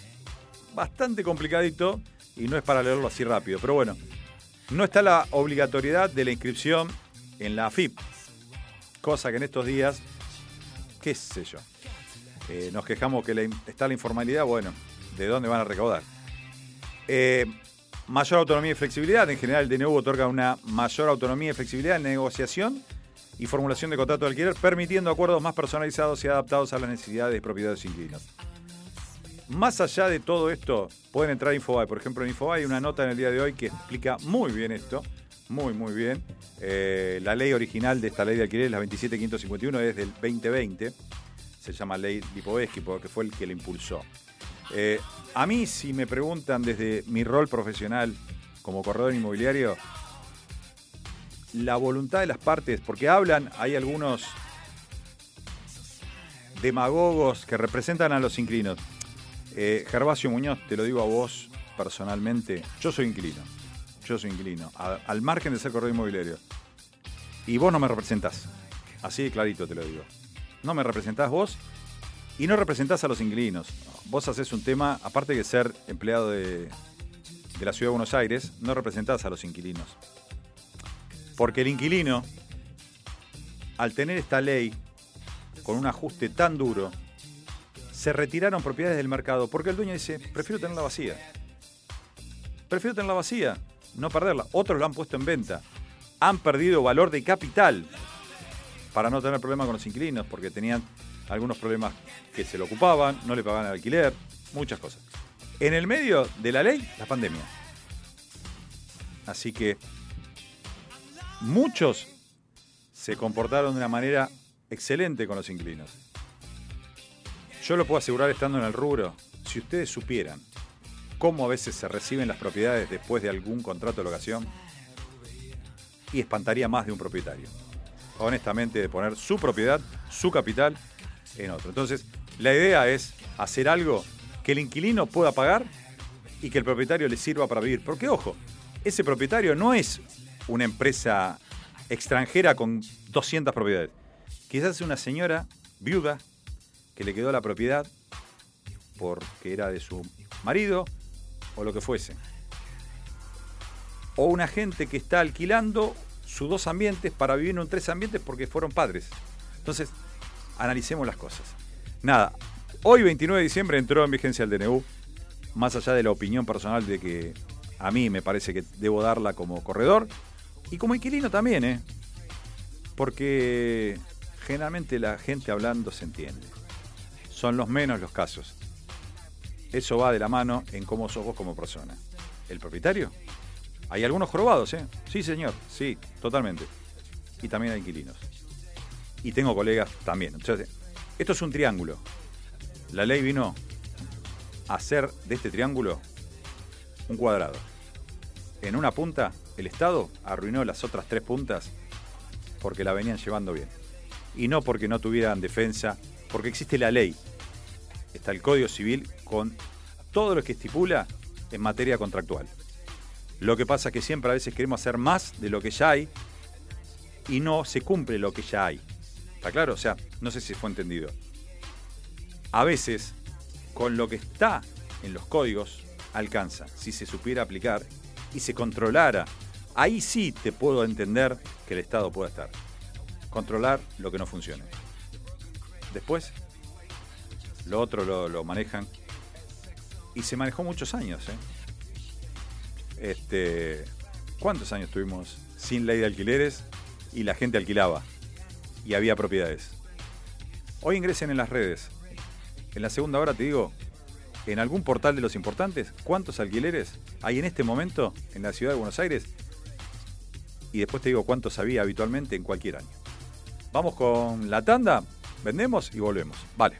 S1: bastante complicadito y no es para leerlo así rápido. Pero bueno, no está la obligatoriedad de la inscripción en la AFIP. Cosa que en estos días, qué sé yo, eh, nos quejamos que está la informalidad. Bueno, ¿de dónde van a recaudar? Eh, mayor autonomía y flexibilidad. En general, el DNU otorga una mayor autonomía y flexibilidad en negociación y formulación de contrato de alquiler, permitiendo acuerdos más personalizados y adaptados a las necesidades y propiedades inquilinos. Más allá de todo esto, pueden entrar a Infobae. Por ejemplo, en Infobae hay una nota en el día de hoy que explica muy bien esto, muy, muy bien. Eh, la ley original de esta ley de alquiler, la 27551, es del 2020. Se llama ley Lipovetsky porque fue el que la impulsó. Eh, a mí, si me preguntan desde mi rol profesional como corredor inmobiliario, la voluntad de las partes, porque hablan, hay algunos demagogos que representan a los inquilinos. Eh, Gervasio Muñoz, te lo digo a vos personalmente, yo soy inquilino, yo soy inquilino, al margen de ser corredor inmobiliario. Y vos no me representás, así de clarito te lo digo. No me representás vos y no representás a los inquilinos. Vos haces un tema, aparte de ser empleado de, de la ciudad de Buenos Aires, no representás a los inquilinos. Porque el inquilino, al tener esta ley, con un ajuste tan duro, se retiraron propiedades del mercado porque el dueño dice, prefiero tenerla vacía. Prefiero tenerla vacía, no perderla. Otros lo han puesto en venta. Han perdido valor de capital para no tener problemas con los inquilinos, porque tenían algunos problemas que se lo ocupaban, no le pagaban el alquiler, muchas cosas. En el medio de la ley, la pandemia. Así que muchos se comportaron de una manera excelente con los inquilinos. Yo lo puedo asegurar estando en el rubro, si ustedes supieran cómo a veces se reciben las propiedades después de algún contrato de locación, y espantaría más de un propietario. Honestamente, de poner su propiedad, su capital en. Entonces, la idea es hacer algo que el inquilino pueda pagar y que el propietario le sirva para vivir. Porque, ojo, ese propietario no es una empresa extranjera con 200 propiedades. Quizás es una señora viuda que le quedó la propiedad porque era de su marido o lo que fuese. O una gente que está alquilando sus dos ambientes para vivir en un tres ambientes porque fueron padres. Entonces, analicemos las cosas. Nada, hoy 29 de diciembre entró en vigencia el DNU, más allá de la opinión personal de que a mí me parece que debo darla como corredor y como inquilino también, ¿eh? Porque generalmente la gente hablando se entiende. Son los menos los casos. Eso va de la mano en cómo sos vos como persona. ¿El propietario? Hay algunos jorobados, ¿eh? Sí, señor, sí, totalmente. Y también hay inquilinos. Y tengo colegas también. Entonces, esto es un triángulo. La ley vino a hacer de este triángulo un cuadrado. En una punta, el Estado arruinó las otras tres puntas porque la venían llevando bien. Y no porque no tuvieran defensa, porque existe la ley. Está el Código Civil con todo lo que estipula en materia contractual. Lo que pasa es que siempre a veces queremos hacer más de lo que ya hay y no se cumple lo que ya hay. ¿Está claro? O sea, no sé si fue entendido. A veces, con lo que está en los códigos, alcanza. Si se supiera aplicar y se controlara, ahí sí te puedo entender que el Estado pueda estar. Controlar lo que no funcione. Después, lo otro lo, manejan. Y se manejó muchos años, ¿eh? Este, ¿Cuántos años tuvimos sin ley de alquileres y la gente alquilaba y había propiedades? Hoy ingresen en las redes. En la segunda hora te digo, en algún portal de los importantes, ¿cuántos alquileres hay en este momento en la ciudad de Buenos Aires? Y después te digo cuántos había habitualmente en cualquier año. Vamos con la tanda, vendemos y volvemos. Vale.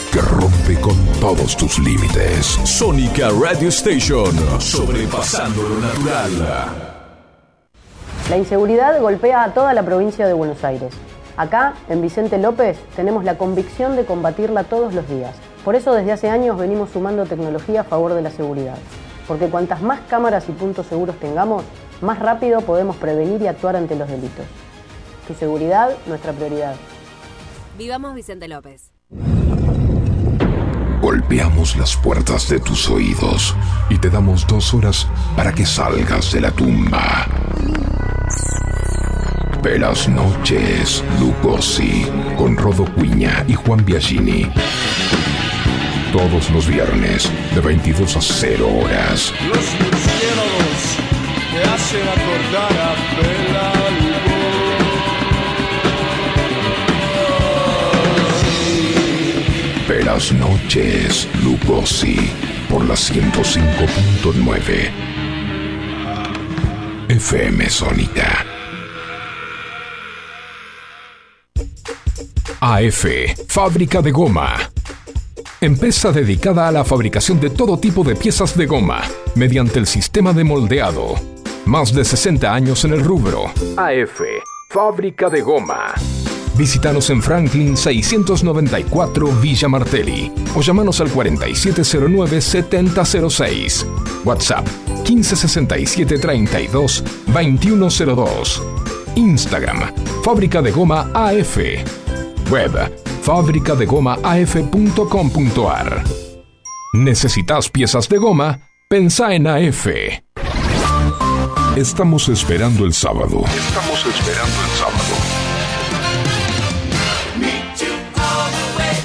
S3: que rompe con todos tus límites. Sónica Radio Station. Sobrepasando lo natural.
S6: La inseguridad golpea a toda la provincia de Buenos Aires. Acá, en Vicente López, tenemos la convicción de combatirla todos los días. Por eso desde hace años venimos sumando tecnología a favor de la seguridad. Porque cuantas más cámaras y puntos seguros tengamos, más rápido podemos prevenir y actuar ante los delitos. Tu seguridad, nuestra prioridad.
S5: Vivamos Vicente López.
S3: Golpeamos las puertas de tus oídos y te damos dos horas para que salgas de la tumba. Velas noches, Lugosi, con Rodo Cuña y Juan Biagini. Todos los viernes, de 22 a 0 horas.
S7: Los murciélagos te hacen acordar a Bela
S3: Velas noches, Lugosi, por la 105.9. FM Sónica. AF, fábrica de goma. Empresa dedicada a la fabricación de todo tipo de piezas de goma, mediante el sistema de moldeado. Más de 60 años en el rubro. AF, fábrica de goma. Visítanos en Franklin 694 Villa Martelli o llamanos al 4709-7006. WhatsApp 1567 32 2102. Instagram Fábrica de Goma AF. Web fabricadegomaaf.com.ar. ¿Necesitas piezas de goma? Pensá en AF. Estamos esperando el sábado. Estamos esperando el sábado.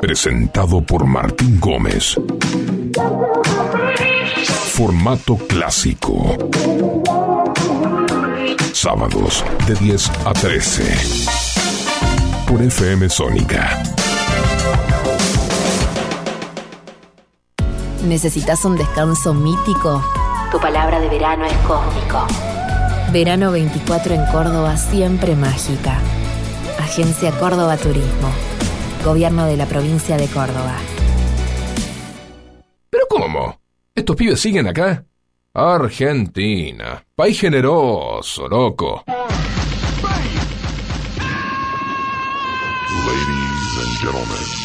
S3: Presentado por Martín Gómez. Formato clásico. Sábados de 10 a 13. Por FM Sónica.
S8: ¿Necesitas un descanso mítico? Tu palabra de verano es cósmico. Verano 24 en Córdoba, siempre mágica. Agencia Córdoba Turismo. Gobierno de la provincia de Córdoba.
S9: ¿Pero cómo? ¿Estos pibes siguen acá? Argentina. País generoso, loco.
S3: Ladies and gentlemen.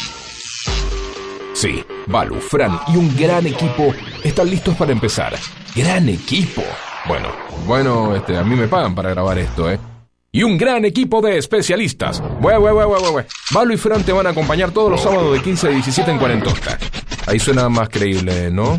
S9: Sí, Balu, Fran y un gran equipo están listos para empezar. ¡Gran equipo! Bueno, bueno, este, a mí me pagan para grabar esto, ¿eh? Y un gran equipo de especialistas. Bue, bue, bue. Balu y Fran te van a acompañar todos los sábados de 15 a 17 en Cuarentosta. Ahí suena más creíble, ¿no?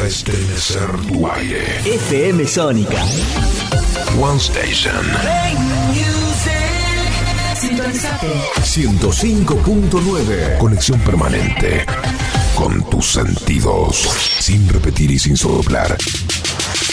S3: A estremecer tu aire.
S10: FM Sónica.
S3: One Station.
S10: Sintonizate.
S3: 105.9. Conexión permanente. Con tus sentidos. Sin repetir y sin soplar.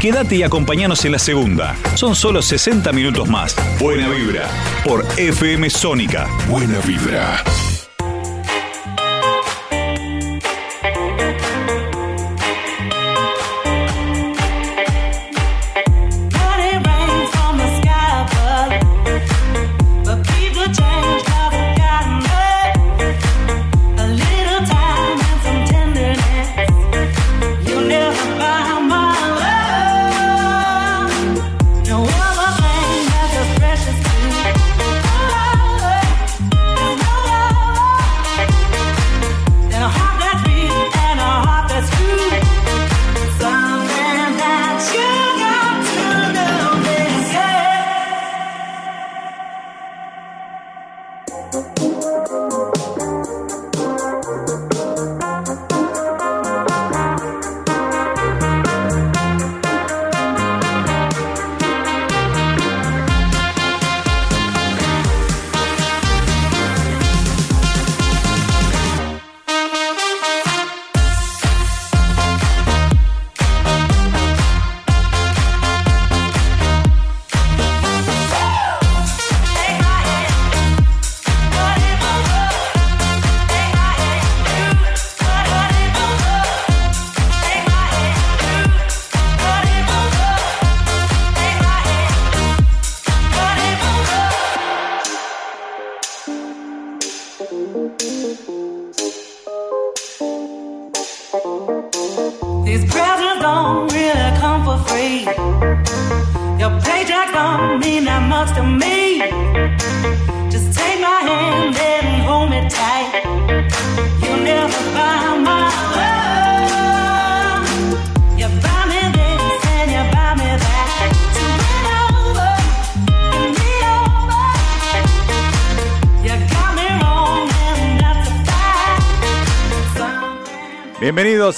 S11: Quédate y acompañanos en la segunda. Son solo 60 minutos más. Buena vibra. Por FM Sónica.
S3: Buena vibra.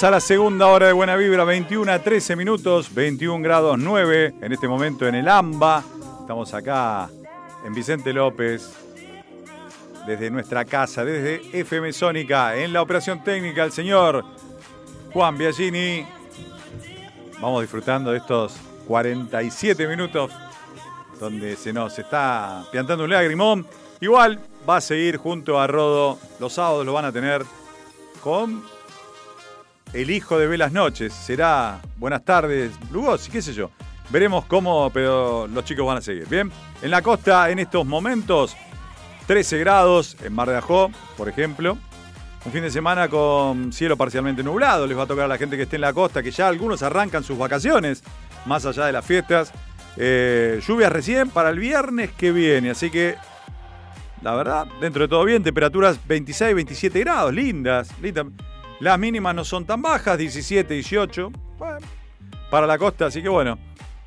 S12: A
S1: la segunda hora de Buena Vibra, 21 a 13 minutos, 21 grados 9 en este momento en el AMBA. Estamos acá en Vicente López, desde nuestra casa, desde FM Sónica, en la operación técnica, el señor Juan Biagini. Vamos disfrutando de estos 47 minutos donde se nos está piantando un lagrimón. Igual va a seguir junto a Rodo. Los sábados lo van a tener con el hijo de Velas Noches. Será buenas tardes, Lugosi, qué sé yo. Veremos cómo, pero los chicos van a seguir. Bien, en la costa en estos momentos, 13 grados en Mar de Ajó, por ejemplo. Un fin de semana con cielo parcialmente nublado. Les va a tocar a la gente que esté en la costa, que ya algunos arrancan sus vacaciones, más allá de las fiestas. Eh, lluvias recién para el viernes que viene, así que la verdad, dentro de todo bien, temperaturas 26, 27 grados, lindas, lindas. Las mínimas no son tan bajas, 17, 18. Bueno, para la costa, así que bueno,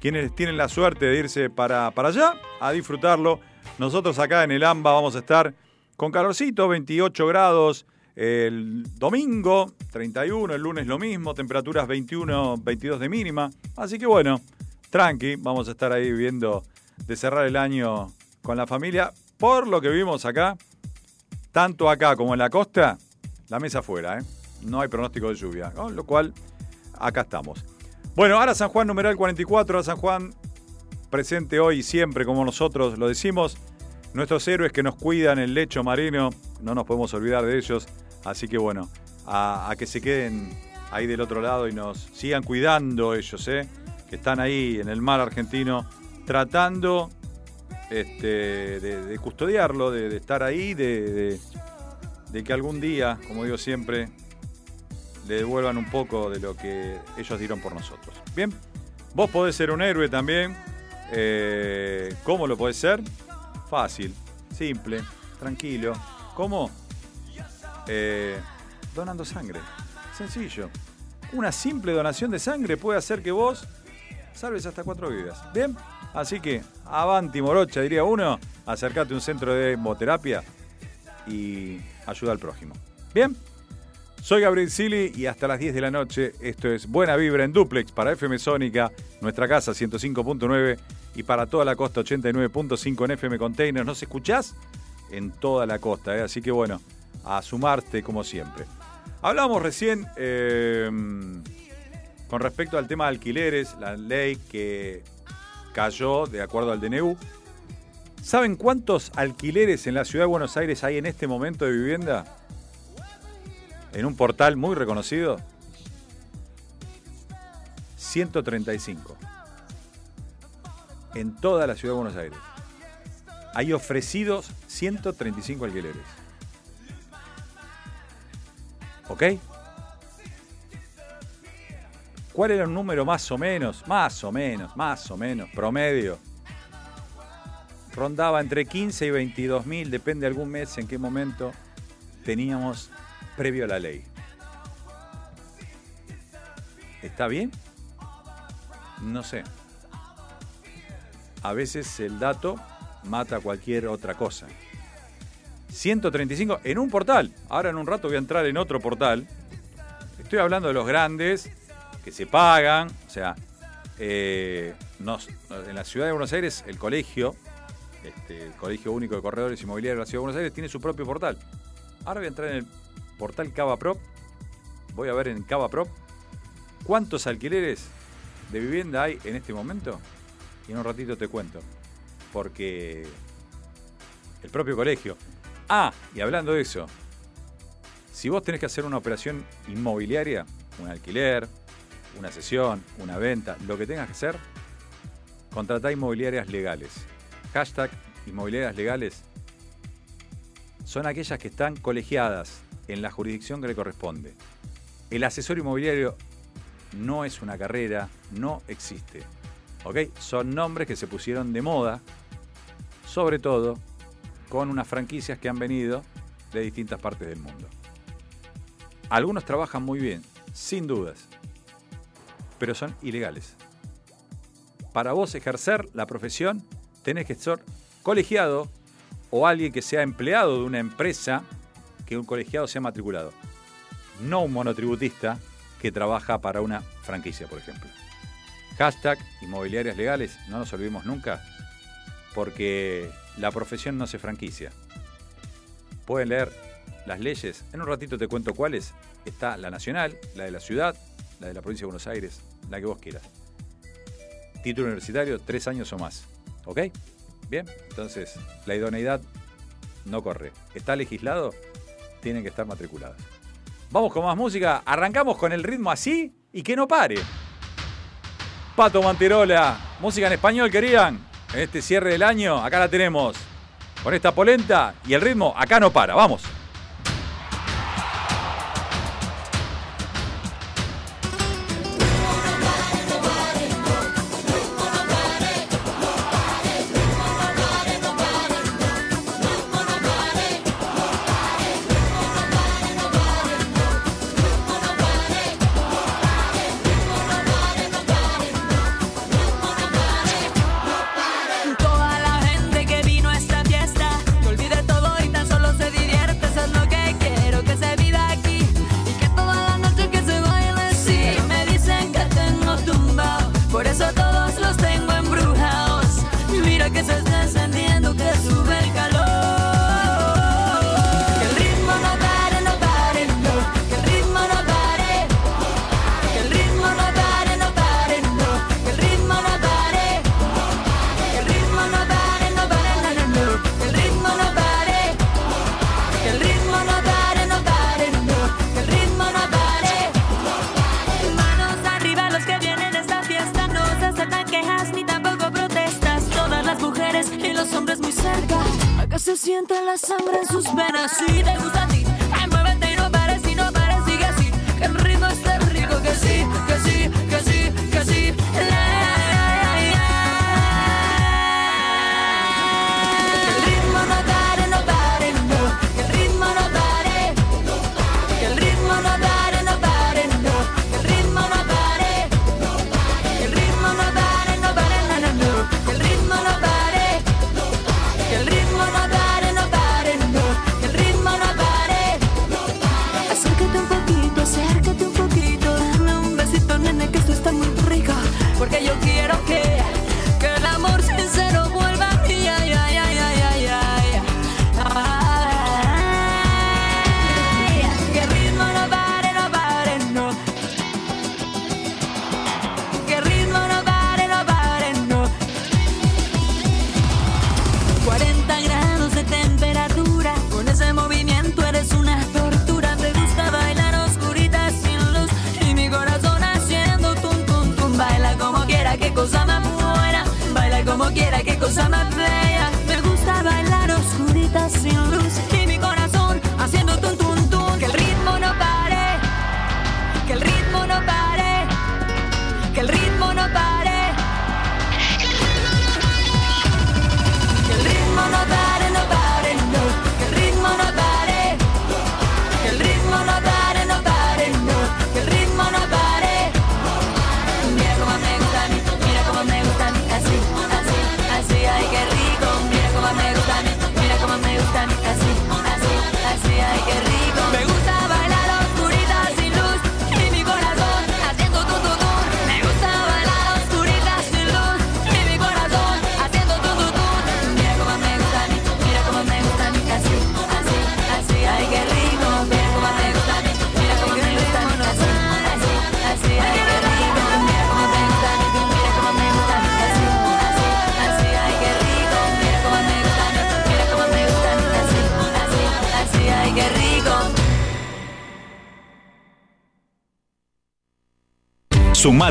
S1: quienes tienen la suerte de irse para, para allá, a disfrutarlo. Nosotros acá en el AMBA vamos a estar con calorcito, 28 grados. El domingo, 31, el lunes lo mismo, temperaturas 21, 22 de mínima. Así que bueno, tranqui, vamos a estar ahí viendo de cerrar el año con la familia. Por lo que vimos acá, tanto acá como en la costa, la mesa afuera, ¿eh? No hay pronóstico de lluvia, con lo cual acá estamos. Bueno, ahora San Juan numeral 44, ahora San Juan presente hoy y siempre como nosotros lo decimos. Nuestros héroes que nos cuidan el lecho marino, no nos podemos olvidar de ellos. Así que bueno, a, que se queden ahí del otro lado y nos sigan cuidando ellos, ¿eh? que están ahí en el mar argentino tratando este, de, custodiarlo, de, estar ahí, de- de que algún día, como digo siempre, le devuelvan un poco de lo que ellos dieron por nosotros. Bien, vos podés ser un héroe también. Eh, ¿Cómo lo podés ser? Fácil, simple, tranquilo. ¿Cómo? Eh, donando sangre. Sencillo. Una simple donación de sangre puede hacer que vos salves hasta cuatro vidas. Bien, así que avanti morocha, diría uno, acércate a un centro de hemoterapia y ayuda al prójimo. Bien, soy Gabriel Sili y hasta las 10 de la noche esto es Buena Vibra en Duplex para FM Sónica, nuestra casa 105.9 y para toda la costa 89.5 en FM Containers. ¿Nos escuchás? En toda la costa, ¿eh? así que bueno, a sumarte como siempre. Hablábamos recién eh, con respecto al tema de alquileres, la ley que cayó de acuerdo al DNU. ¿Saben cuántos alquileres en la ciudad de Buenos Aires hay en este momento de vivienda? En un portal muy reconocido. 135. En toda la ciudad de Buenos Aires. Hay ofrecidos 135 alquileres. ¿Ok? ¿Cuál era un número más o menos? Más o menos, más o menos, promedio. Rondaba entre 15 y 22 mil, depende algún mes en qué momento teníamos previo a la ley. ¿Está bien? No sé. A veces el dato mata cualquier otra cosa. 135 en un portal. Ahora en un rato voy a entrar en otro portal. Estoy hablando de los grandes que se pagan. O sea, eh, en la ciudad de Buenos Aires el colegio, este, el Colegio Único de Corredores Inmobiliarios de la Ciudad de Buenos Aires, tiene su propio portal. Ahora voy a entrar en el portal Cava Prop. Voy a ver en Cava Prop cuántos alquileres de vivienda hay en este momento. Y en un ratito te cuento. Porque el propio colegio. Ah, y hablando de eso, si vos tenés que hacer una operación inmobiliaria, un alquiler, una sesión, una venta, lo que tengas que hacer, contratá inmobiliarias legales. Hashtag inmobiliarias legales son aquellas que están colegiadas en la jurisdicción que le corresponde. El asesor inmobiliario no es una carrera, no existe. ¿Ok? Son nombres que se pusieron de moda,
S5: sobre todo con unas franquicias que han venido de distintas partes del mundo. Algunos trabajan muy bien, sin dudas, pero son ilegales. Para vos ejercer la profesión, tenés que ser colegiado o alguien que sea empleado de una empresa que un colegiado sea matriculado, no un monotributista que trabaja para una franquicia, por ejemplo. Hashtag inmobiliarias legales, no nos olvidemos nunca, porque la profesión no se franquicia. Pueden leer las leyes, en un ratito te cuento cuáles. Está la nacional, la de la ciudad, la de la provincia de Buenos Aires, la que vos quieras. Título universitario, tres años o más. ¿Ok? Bien, entonces la idoneidad no corre. ¿Está legislado? tienen que estar matriculadas. Vamos con más música. Arrancamos con el ritmo así y que no pare. Pato Manterola, música en español, querían. En este cierre del año, acá la tenemos. Con esta polenta y el ritmo acá no para. Vamos.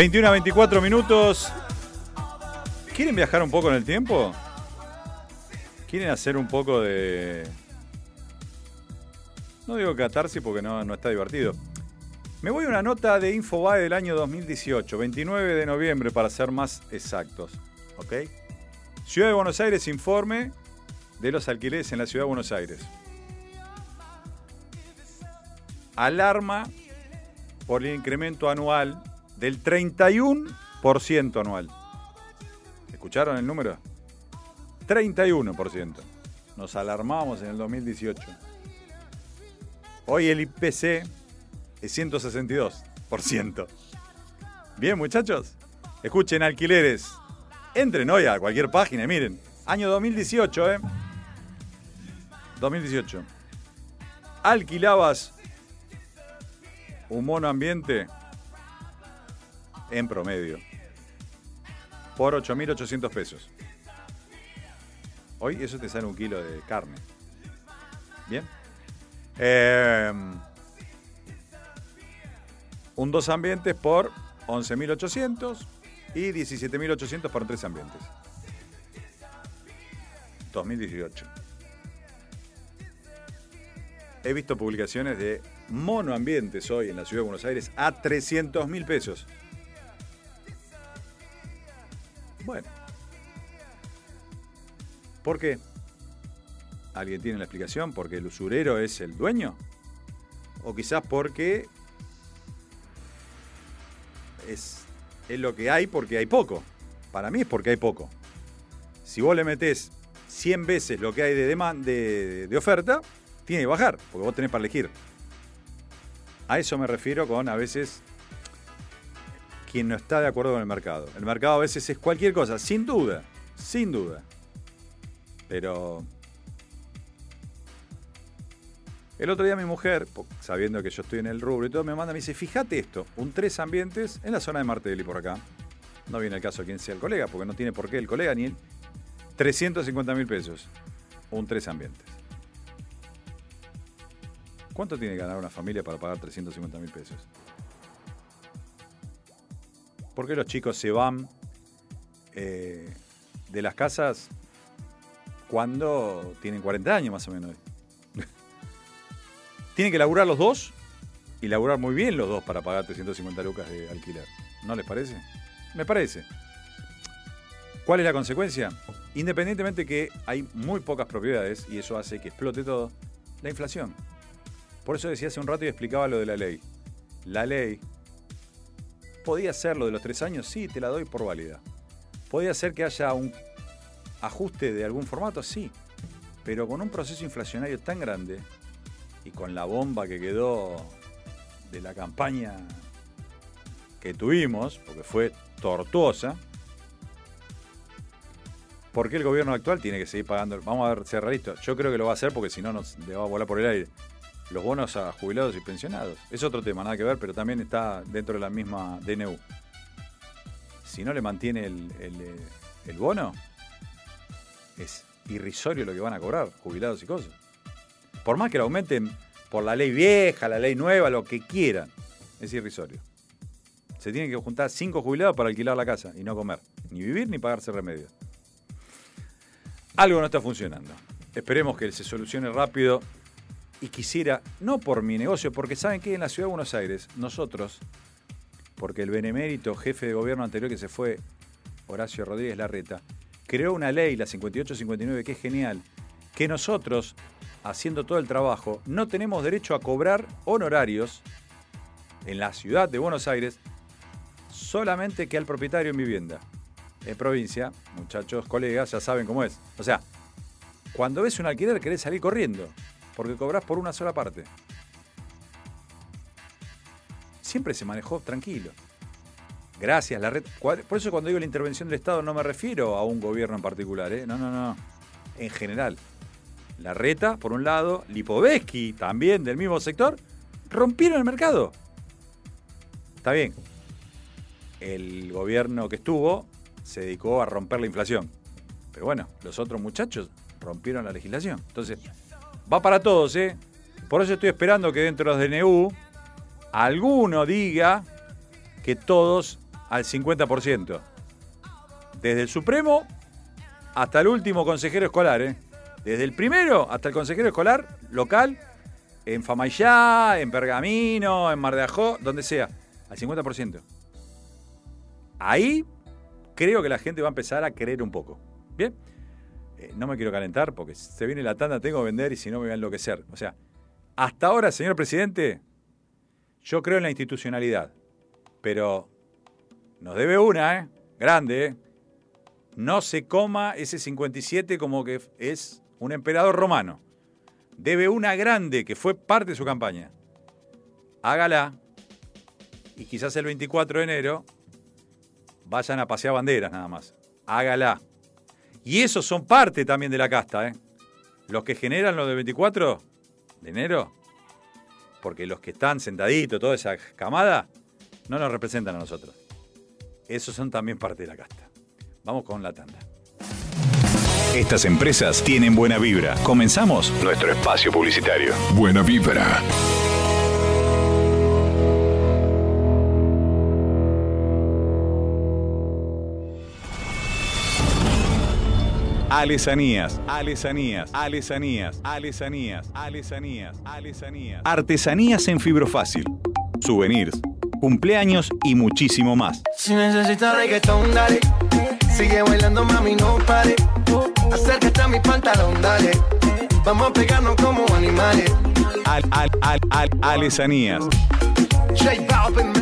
S1: 21 a 24 minutos. ¿Quieren viajar un poco en el tiempo? ¿Quieren hacer un poco de... No digo catarsis porque no, no está divertido. Me voy a una nota de Infobae del año 2018, 29 de noviembre para ser más exactos. ¿Ok? Ciudad de Buenos Aires informe de los alquileres en la Ciudad de Buenos Aires. Alarma por el incremento anual del 31% anual. ¿Escucharon el número? 31%. Nos alarmamos en el 2018. Hoy el IPC es 162%. Bien, muchachos. Escuchen alquileres. Entren hoy a cualquier página miren. Año 2018, ¿eh? 2018. Alquilabas un mono ambiente en promedio por 8.800 pesos. Hoy eso te sale un kilo de carne. Bien. Eh, un dos ambientes por 11.800 y 17.800 por tres ambientes. 2018. He visto publicaciones de monoambientes hoy en la ciudad de Buenos Aires a 300 mil pesos. Bueno. ¿Por qué? ¿Alguien tiene la explicación? ¿Porque el usurero es el dueño? ¿O quizás porque es, es lo que hay porque hay poco? Para mí es porque hay poco. Si vos le metés 100 veces lo que hay de, deman- de, de oferta, tiene que bajar, porque vos tenés para elegir. A eso me refiero con a veces quien no está de acuerdo con el mercado. El mercado a veces es cualquier cosa, sin duda, sin duda. Pero el otro día mi mujer, sabiendo que yo estoy en el rubro y todo, me manda, me dice, fíjate esto, un tres ambientes en la zona de Martelli por acá. No viene el caso quién sea el colega, porque no tiene por qué el colega ni él. 350 mil pesos. Un tres ambientes. ¿Cuánto tiene que ganar una familia para pagar 350 mil pesos? ¿Por qué los chicos se van eh, de las casas cuando tienen 40 años más o menos? [laughs] tienen que laburar los dos y laburar muy bien los dos para pagar 350 lucas de alquiler. ¿No les parece? Me parece. ¿Cuál es la consecuencia? Independientemente que hay muy pocas propiedades y eso hace que explote todo, la inflación. Por eso decía hace un rato y explicaba lo de la ley. La ley podía ser lo de los tres años, sí, te la doy por válida. Podía ser que haya un ajuste de algún formato, sí. Pero con un proceso inflacionario tan grande y con la bomba que quedó de la campaña que tuvimos, porque fue tortuosa, ¿por qué el gobierno actual tiene que seguir pagando? Vamos a ver, ser realistas. Yo creo que lo va a hacer porque si no nos le va a volar por el aire. Los bonos a jubilados y pensionados. Es otro tema, nada que ver, pero también está dentro de la misma DNU. Si no le mantiene el, eh, el bono, es irrisorio lo que van a cobrar, jubilados y cosas. Por más que lo aumenten por la ley vieja, la ley nueva, lo que quieran, es irrisorio. Se tienen que juntar cinco jubilados para alquilar la casa y no comer, ni vivir ni pagarse remedio. Algo no está funcionando. Esperemos que se solucione rápido y quisiera, no por mi negocio, porque saben que en la ciudad de Buenos Aires, nosotros, porque el benemérito jefe de gobierno anterior que se fue, Horacio Rodríguez Larreta, creó una ley, la 5859, que es genial, que nosotros, haciendo todo el trabajo, no tenemos derecho a cobrar honorarios en la ciudad de Buenos Aires solamente que al propietario en vivienda. En provincia, muchachos, colegas, ya saben cómo es. O sea, cuando ves un alquiler querés salir corriendo, porque cobrás por una sola parte. Siempre se manejó tranquilo. Gracias, la red. Por eso cuando digo la intervención del Estado no me refiero a un gobierno en particular, ¿eh? No, no, no. En general. La reta, por un lado, Lipovetsky, también del mismo sector, rompieron el mercado. Está bien. El gobierno que estuvo se dedicó a romper la inflación. Pero bueno, los otros muchachos rompieron la legislación. Entonces, va para todos, ¿eh? Por eso estoy esperando que dentro de los DNU alguno diga que todos
S13: al 50%. Desde el Supremo hasta el último consejero escolar, ¿eh? Desde el primero hasta el consejero escolar local, en Famayá, en Pergamino, en Mar de Ajó, donde sea, al 50%. Ahí creo que la gente va a empezar a creer un poco. Bien, No me quiero calentar porque se viene la tanda, tengo que vender y si no me voy a enloquecer. O sea, hasta ahora, señor presidente, yo creo en la institucionalidad, pero nos debe una, ¿eh? Grande, ¿eh? No se coma ese 57 como que es un emperador romano. Debe una grande que fue parte de su campaña. Hágala y quizás el 24 de enero vayan a pasear banderas nada más. Hágala. Y esos son parte también de la casta, ¿eh? Los que generan lo del 24 de enero, porque los que están sentaditos, toda esa camada, no nos representan a nosotros. Esos son también parte de la casta. Vamos con la tanda.
S1: Estas empresas tienen buena vibra. Comenzamos nuestro espacio publicitario.
S3: Buena vibra.
S1: Alesanías, alesanías, alesanías, alesanías, alesanías, alesanías. Artesanías en fibrofácil. Souvenirs, cumpleaños y muchísimo más.
S4: Si necesitas reggaetón, dale. Sigue bailando, mami, no pare. Acércate a mi pantalón, dale. Vamos a pegarnos como animales.
S1: Al, al, al, al, alesanías.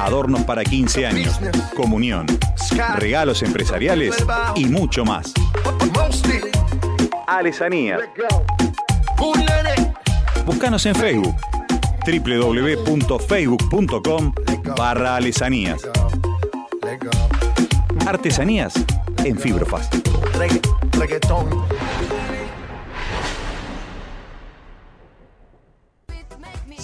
S1: Adornos para 15 años, comunión, regalos empresariales y mucho más.
S4: It?
S1: Búscanos en Facebook www.facebook.com barra alesanías. Artesanías en fibrofácil.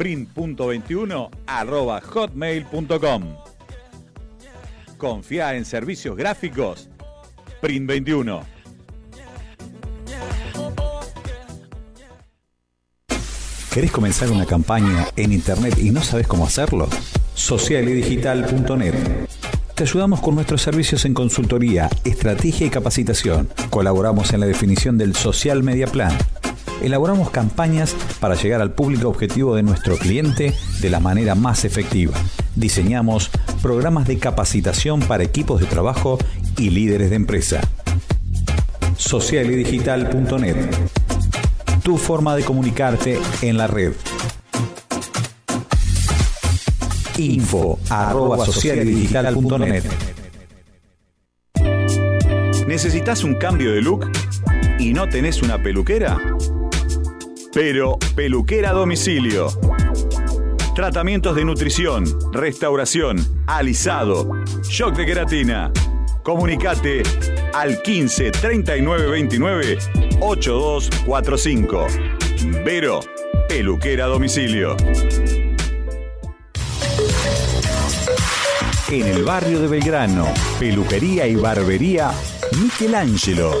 S13: print.21 arroba hotmail.com. Confía en servicios gráficos Print 21.
S1: ¿Querés comenzar una campaña en Internet y no sabes cómo hacerlo? Socialedigital.net. Te ayudamos con nuestros servicios en consultoría, estrategia y capacitación. Colaboramos en la definición del Social Media Plan. Elaboramos campañas para llegar al público objetivo de nuestro cliente de la manera más efectiva. Diseñamos programas de capacitación para equipos de trabajo y líderes de empresa. Socialedigital.net tu forma de comunicarte en la red. Info arroba socialedigital.net. ¿Necesitas un cambio de look y no tenés una peluquera? Pero Peluquera Domicilio. Tratamientos de nutrición, restauración, alisado, shock de queratina. Comunicate al 15 39 29 8245. Vero, peluquera domicilio. En el barrio de Belgrano, peluquería y barbería Michelangelo.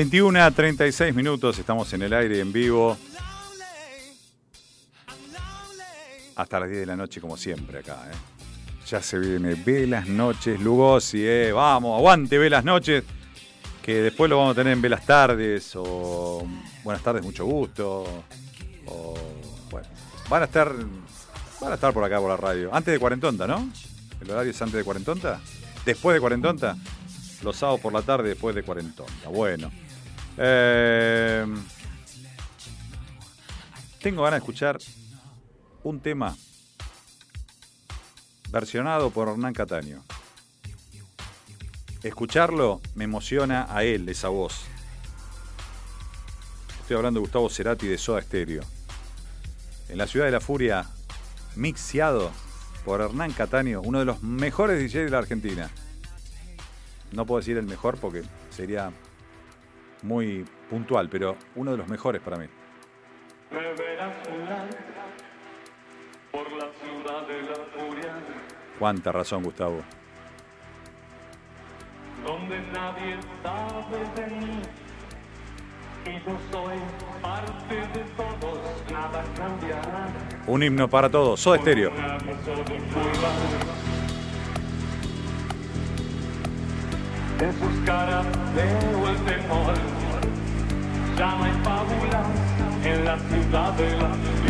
S1: 21 a 36 minutos, estamos en el aire en vivo. Hasta las 10 de la noche, como siempre, acá. ¿eh? Ya se viene Velas Noches Lugosi, ¿eh? Vamos, aguante Velas Noches. Que después lo vamos a tener en Velas Tardes o Buenas Tardes, mucho gusto. O, bueno, van a estar van a estar por acá por la radio. Antes de Cuarentonta, ¿no? ¿El horario es antes de Cuarentonta? ¿Después de Cuarentonta? Los sábados por la tarde después de Cuarentonta. Bueno. Eh, tengo ganas de escuchar un tema versionado por Hernán Cataño. Escucharlo me emociona a él, esa voz. Estoy hablando de Gustavo Cerati de Soda Stereo. En la ciudad de la furia, mixeado por Hernán Cataño, uno de los mejores DJs de la Argentina. No puedo decir el mejor porque sería muy puntual, pero uno de los mejores para mí.
S14: Me verás volar por la ciudad de la furia,
S1: Cuánta razón, Gustavo.
S14: donde nadie sabe de mí. Y yo soy parte de todos, nada cambiará.
S1: Un himno para todos. Soda Stereo.
S14: En sus caras veo el temor. Ya no hay en la ciudad de la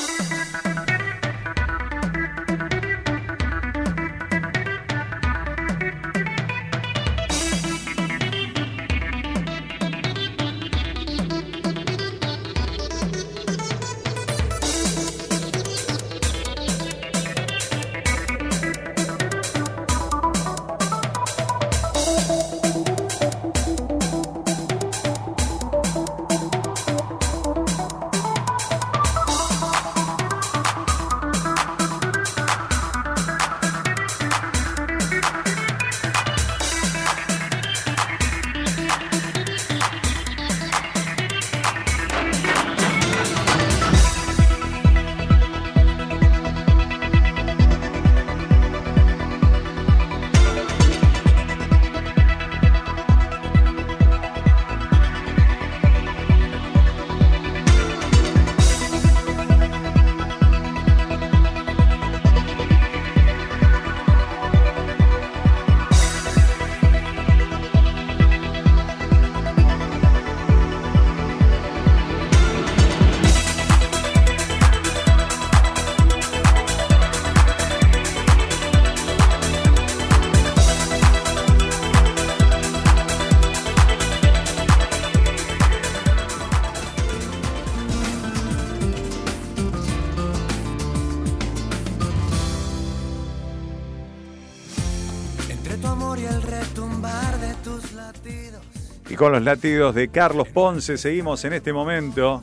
S1: Con los latidos de Carlos Ponce seguimos en este momento.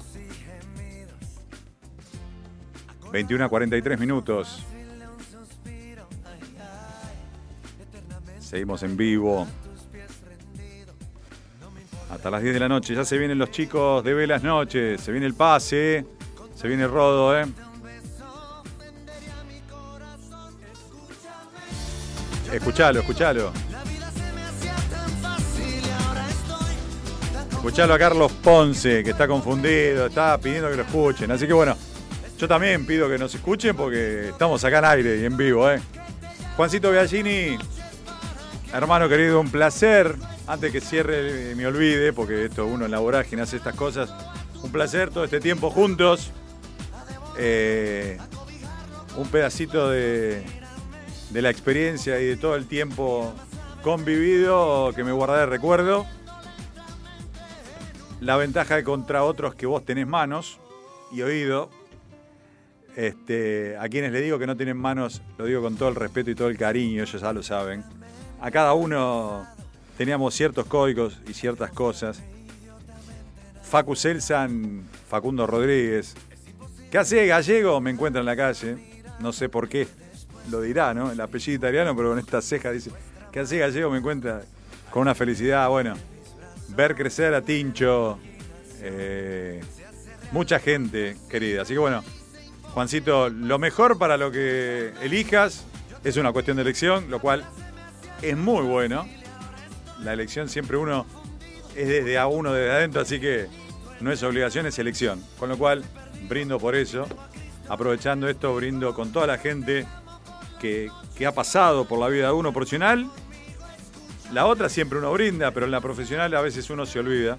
S1: 21 a 43 minutos. Seguimos en vivo. Hasta las 10 de la noche. Ya se vienen los chicos de Velas Noches. Se viene el pase. Se viene el rodo, ¿eh? Escuchalo, escuchalo. Escuchalo a Carlos Ponce, que está confundido, está pidiendo que lo escuchen. Así que bueno, yo también pido que nos escuchen porque estamos acá en aire y en vivo, ¿eh? Juancito Biagini, hermano querido, un placer. Antes que cierre, eh, me olvide, porque esto uno en la vorágine hace estas cosas. Un placer todo este tiempo juntos. Eh, un pedacito de, de la experiencia y de todo el tiempo convivido que me guardaré de recuerdo. La ventaja de contra otros que vos tenés manos y oído. Este, a quienes le digo que no tienen manos, lo digo con todo el respeto y todo el cariño, ellos ya lo saben. A cada uno teníamos ciertos códigos y ciertas cosas. Facu Selsan, Facundo Rodríguez. ¿Qué hace gallego? Me encuentra en la calle. No sé por qué lo dirá, ¿no? El apellido italiano, pero con esta ceja dice, ¿qué hace gallego? Me encuentra con una felicidad, bueno, ver crecer a Tincho, eh, mucha gente querida. Así que bueno, Juancito, lo mejor para lo que elijas es una cuestión de elección, lo cual es muy bueno. La elección siempre uno es desde a uno, desde adentro, así que no es obligación, es elección. Con lo cual, brindo por eso. Aprovechando esto, brindo con toda la gente que, que ha pasado por la vida de uno profesional. La otra siempre uno brinda, pero en la profesional a veces uno se olvida.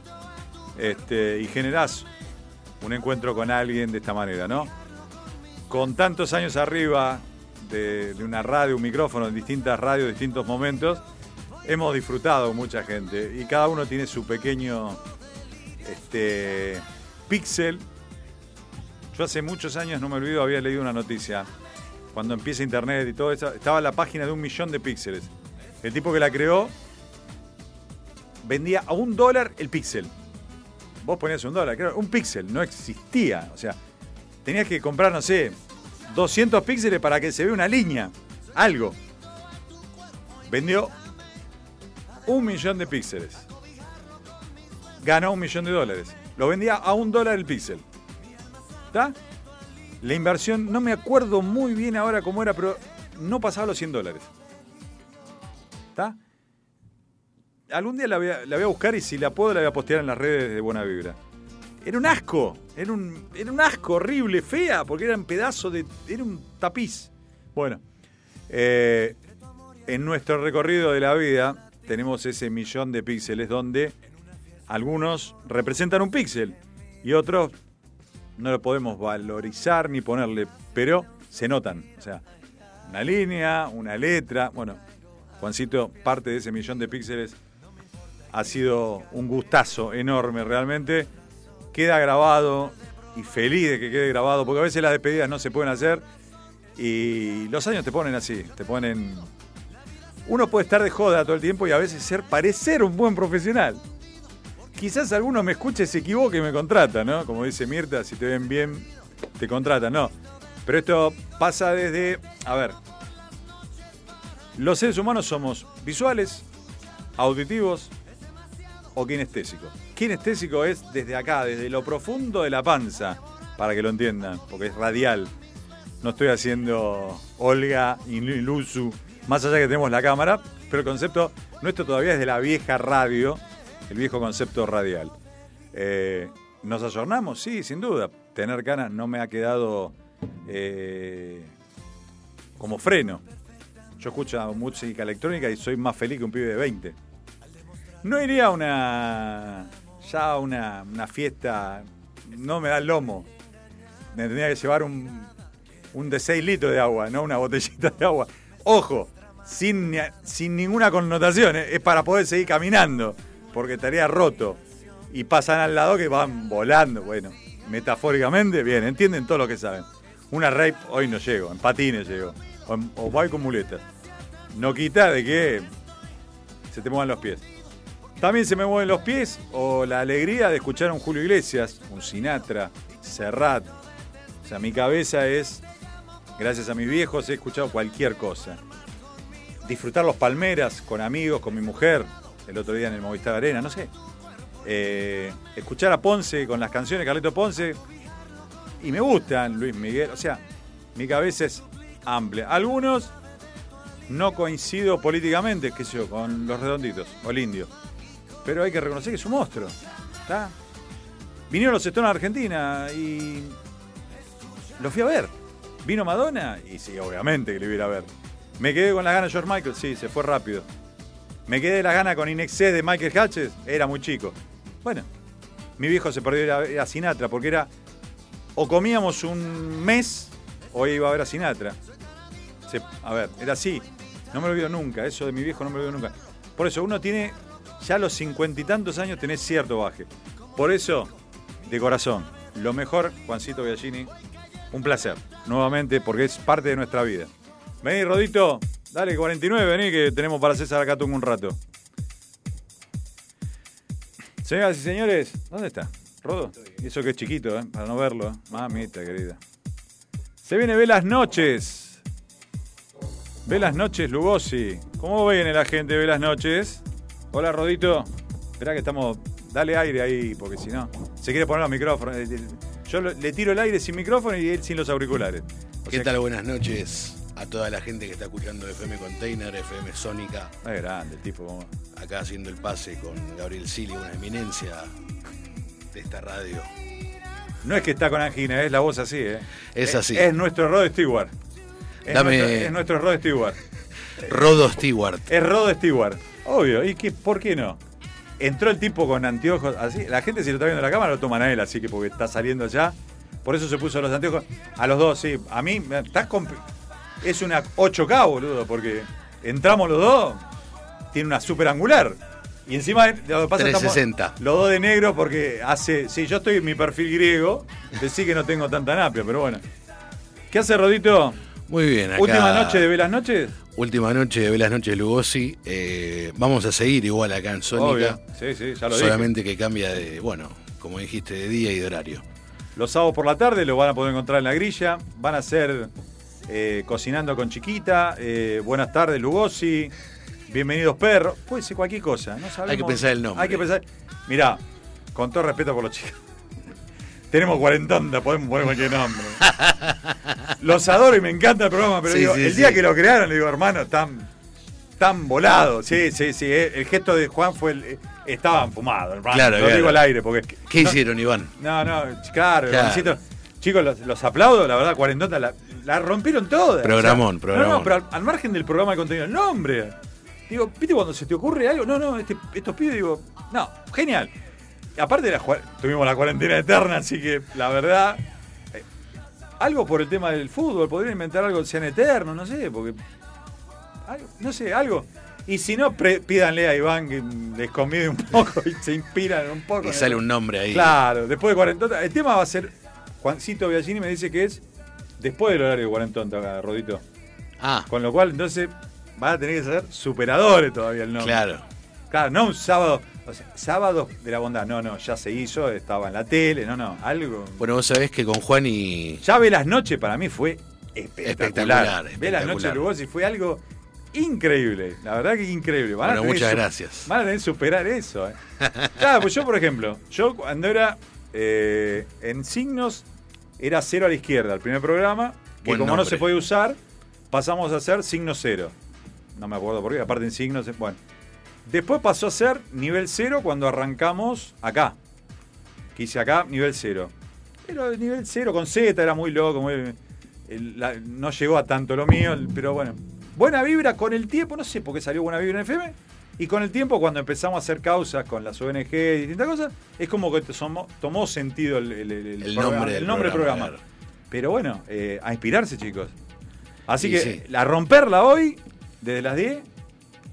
S1: Este, y generás un encuentro con alguien de esta manera, ¿no? Con tantos años arriba de, una radio, un micrófono en distintas radios, distintos momentos, hemos disfrutado mucha gente y cada uno tiene su pequeño este, píxel. Yo hace muchos años, no me olvido, había leído una noticia. Cuando empieza internet y todo eso, estaba la página de un millón de píxeles. El tipo que la creó vendía a un dólar el píxel. Vos ponías un dólar, creo, un píxel, no existía. O sea, tenías que comprar, no sé, 200 píxeles para que se vea una línea, algo. Vendió un millón de píxeles. Ganó un millón de dólares. Lo vendía a un dólar el píxel. ¿Está? La inversión, no me acuerdo muy bien ahora cómo era, pero no pasaba los 100 dólares. ¿Está? Algún día la voy, a, buscar y si la puedo la voy a postear en las redes de Buena Vibra. Era un asco, era un, era un asco horrible, fea, porque era un pedazo de. Era un tapiz. Bueno, eh, en nuestro recorrido de la vida tenemos ese millón de píxeles donde algunos representan un píxel y otros no lo podemos valorizar ni ponerle, pero se notan. O sea, una línea, una letra. Bueno, Juancito, parte de ese millón de píxeles ha sido un gustazo enorme realmente. Queda grabado y feliz de que quede grabado, porque a veces las despedidas no se pueden hacer y los años te ponen así, te ponen... Uno puede estar de joda todo el tiempo y a veces ser parecer un buen profesional. Quizás alguno me escuche, se equivoque y me contrata, ¿no? Como dice Mirta, si te ven bien, te contratan, no. Pero esto pasa desde, a ver, los seres humanos somos visuales, auditivos o kinestésicos. Kinestésico es desde acá, desde lo profundo de la panza, para que lo entiendan, porque es radial. No estoy haciendo Olga y más allá que tenemos la cámara, pero el concepto nuestro todavía es de la vieja radio, el viejo concepto radial. Eh, ¿Nos ayornamos? Sí, sin duda. Tener ganas no me ha quedado eh, como freno. Yo escucho música electrónica y soy más feliz que un pibe de 20. No iría a una. ya a una, una fiesta. No me da el lomo. Me tendría que llevar un, un de 6 litros de agua, no una botellita de agua. Ojo, sin, sin ninguna connotación, ¿eh? es para poder seguir caminando, porque estaría roto. Y pasan al lado que van volando, bueno, metafóricamente, bien, entienden todo lo que saben. Una rape hoy no llego, en patines llego, o, o con muletas. No quita de que se te muevan los pies. También se me mueven los pies o la alegría de escuchar a un Julio Iglesias, un Sinatra, Serrat. O sea, mi cabeza es, gracias a mis viejos, he escuchado cualquier cosa. Disfrutar los palmeras con amigos, con mi mujer, el otro día en el Movistar Arena, no sé. Eh, escuchar a Ponce con las canciones Carleto Ponce. Y me gustan Luis Miguel. O sea, mi cabeza es amplia. Algunos no coincido políticamente, qué sé yo, con los redonditos o el indio. Pero hay que reconocer que es un monstruo. ¿Está? Vinieron los Stones a Argentina y lo fui a ver. Vino Madonna y sí, obviamente que lo iba a ver. Me quedé con las ganas de George Michael, sí, se fue rápido. Me quedé las ganas con Inexcess de Michael Hatches, era muy chico. Bueno, mi viejo se perdió ir a, ir a Sinatra porque era o comíamos un mes o iba a ver a Sinatra. Se- a ver, era así. No me lo olvido nunca, eso de mi viejo no me lo olvido nunca. Por eso uno tiene, ya a los cincuenta y tantos años tenés cierto baje. Por eso, de corazón, lo mejor, Juancito Biagini, un placer, nuevamente, porque es parte de nuestra vida. Vení, Rodito, dale 49, vení, que tenemos para César Acatung un rato. Señoras y señores, ¿dónde está? Rodo. Y eso que es chiquito, ¿eh? para no verlo. ¿eh? Mamita querida. Se viene Velas Noches. Velas Noches, Lugosi. ¿Cómo viene la gente Velas Noches? Hola, Rodito. Esperá que estamos. Dale aire ahí, porque si no. Se quiere poner los micrófonos. Eh, eh, Yo le tiro el aire sin micrófono y él sin los auriculares. O
S15: ¿Qué tal? Buenas noches a toda la gente que está escuchando FM Container, FM Sónica.
S1: Es grande el tipo. como-
S15: Acá haciendo el pase con Gabriel Sili, una eminencia de esta radio.
S1: No es que está con angina, es la voz así, ¿eh?
S15: Es así.
S1: Es, nuestro Rod Stewart. Es,
S15: Dame-
S1: nuestro, es nuestro Rod Stewart.
S15: Rodo Stewart.
S1: Es Rod Stewart. Obvio. ¿Y qué, por qué no? Entró el tipo con anteojos así. La gente, si lo está viendo en la cámara, lo toman a él, así que porque está saliendo ya. Por eso se puso los anteojos. A los dos, sí. A mí, estás compl- Es una 8K, boludo, porque entramos los dos. Tiene una super angular. Y encima, lo que pasa es que estamos
S15: 360.
S1: los dos de negro porque hace. Sí, yo estoy en mi perfil griego. Decí que no tengo tanta napia, pero bueno. ¿Qué hace Rodito?
S15: Muy bien, acá.
S1: Última noche de Velas Noches.
S15: Última noche de Velas Noches Lugosi. Eh, vamos a seguir igual acá en Sónica.
S1: Obvio. Sí, sí, ya lo dije.
S15: Solamente que cambia de, bueno, como dijiste, de día y de horario.
S1: Los sábados por la tarde lo van a poder encontrar en la grilla. Van a ser eh, Cocinando con Chiquita. eh, buenas tardes, Lugosi. Bienvenidos, perros. Puede ser cualquier cosa. No sabemos.
S15: Hay que pensar el nombre.
S1: Hay que pensar. Mirá, con todo respeto por los chicos. [laughs] Tenemos 40, podemos poner cualquier nombre. [laughs] Los adoro y me encanta el programa, pero
S15: Sí,
S1: digo,
S15: sí,
S1: el día
S15: sí.
S1: que lo crearon, le digo, hermano, tan, tan volado. Sí, sí, sí. eh, El gesto de Juan fue el. eh, Estaban fumados, hermano.
S15: Claro,
S1: Lo
S15: claro.
S1: digo al aire, porque.
S15: ¿Qué
S1: no-
S15: hicieron, Iván?
S1: no, no, claro. Chicos, los, los aplaudo, la verdad, cuarentona, la, la rompieron todas.
S15: Programón,
S1: No,
S15: programón.
S1: no, pero al, al margen del programa de contenido, el nombre. Digo, ¿viste cuando se te ocurre algo? No, no, este- estos pibes, digo, no, genial. Aparte de la, tuvimos la cuarentena eterna, así que la verdad, eh, algo por el tema del fútbol, podrían inventar algo que sean eterno, no sé, porque, algo- no sé, algo. Y si no, pídanle a Iván que les convide un poco y se inspiran un poco.
S15: Y sale
S1: el-
S15: un nombre ahí.
S1: Claro, después de cuarentona. El tema va a ser. Juancito Biagini me dice que es después del horario de cuarentona, Rodito.
S15: Ah.
S1: Con lo cual, entonces, van a tener que ser superadores todavía el nombre.
S15: Claro.
S1: Claro, no un sábado. O sea, sábado de la bondad. No, no, ya se hizo, estaba en la tele, no, no, algo.
S15: Bueno, vos sabés que con Juan y.
S1: Ya ve las noches para mí fue espectacular.
S15: Espectacular,
S1: Ve las noches de
S15: espectacular.
S1: Lugosi fue algo increíble. La verdad que increíble. Van
S15: Bueno, muchas gracias.
S1: Van a tener que superar eso. eh. [laughs] Claro, pues yo, por ejemplo, yo cuando era eh, en signos, era cero a la izquierda, el primer programa, que
S15: Buen
S1: como no se puede usar, pasamos a hacer signo cero. No me acuerdo por qué, aparte en signos, eh, bueno. Después pasó a ser nivel cero cuando arrancamos acá. Que hice acá, nivel cero. Pero el nivel cero con Z era muy loco, muy- el- la- no llegó a tanto lo mío, pero bueno. Buena vibra con el tiempo, no sé por qué salió buena vibra en FM. Y con el tiempo, cuando empezamos a hacer causas con las ONG y distintas cosas, es como que tomó, tomó sentido el, el- el- programa,
S15: nombre del
S1: el nombre del
S15: programa,
S1: programa. Pero bueno, eh, a inspirarse, chicos. Así
S15: Y
S1: que
S15: sí.
S1: a romperla hoy, desde las 10,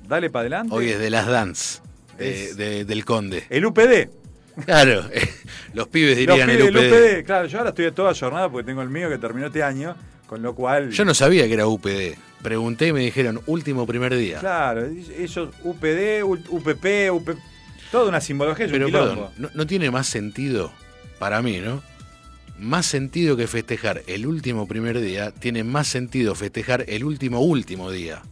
S1: dale para adelante.
S15: Hoy es de las dance. de-
S1: Es-
S15: de- del Conde.
S1: El UPD.
S15: Claro, los pibes
S1: Los
S15: dirían
S1: pibes
S15: el UPD.
S1: UPD. Claro, yo ahora estoy toda jornada porque tengo el mío que terminó este año, con lo cual.
S15: Yo no sabía que era UPD. Pregunté y me dijeron último primer día.
S1: Claro, ellos UPD, UPP, UP, toda una simbología, un
S15: Pero perdón, ¿no, no tiene más sentido, para mí, ¿no? Más sentido que festejar el último primer día, tiene más sentido festejar el último último día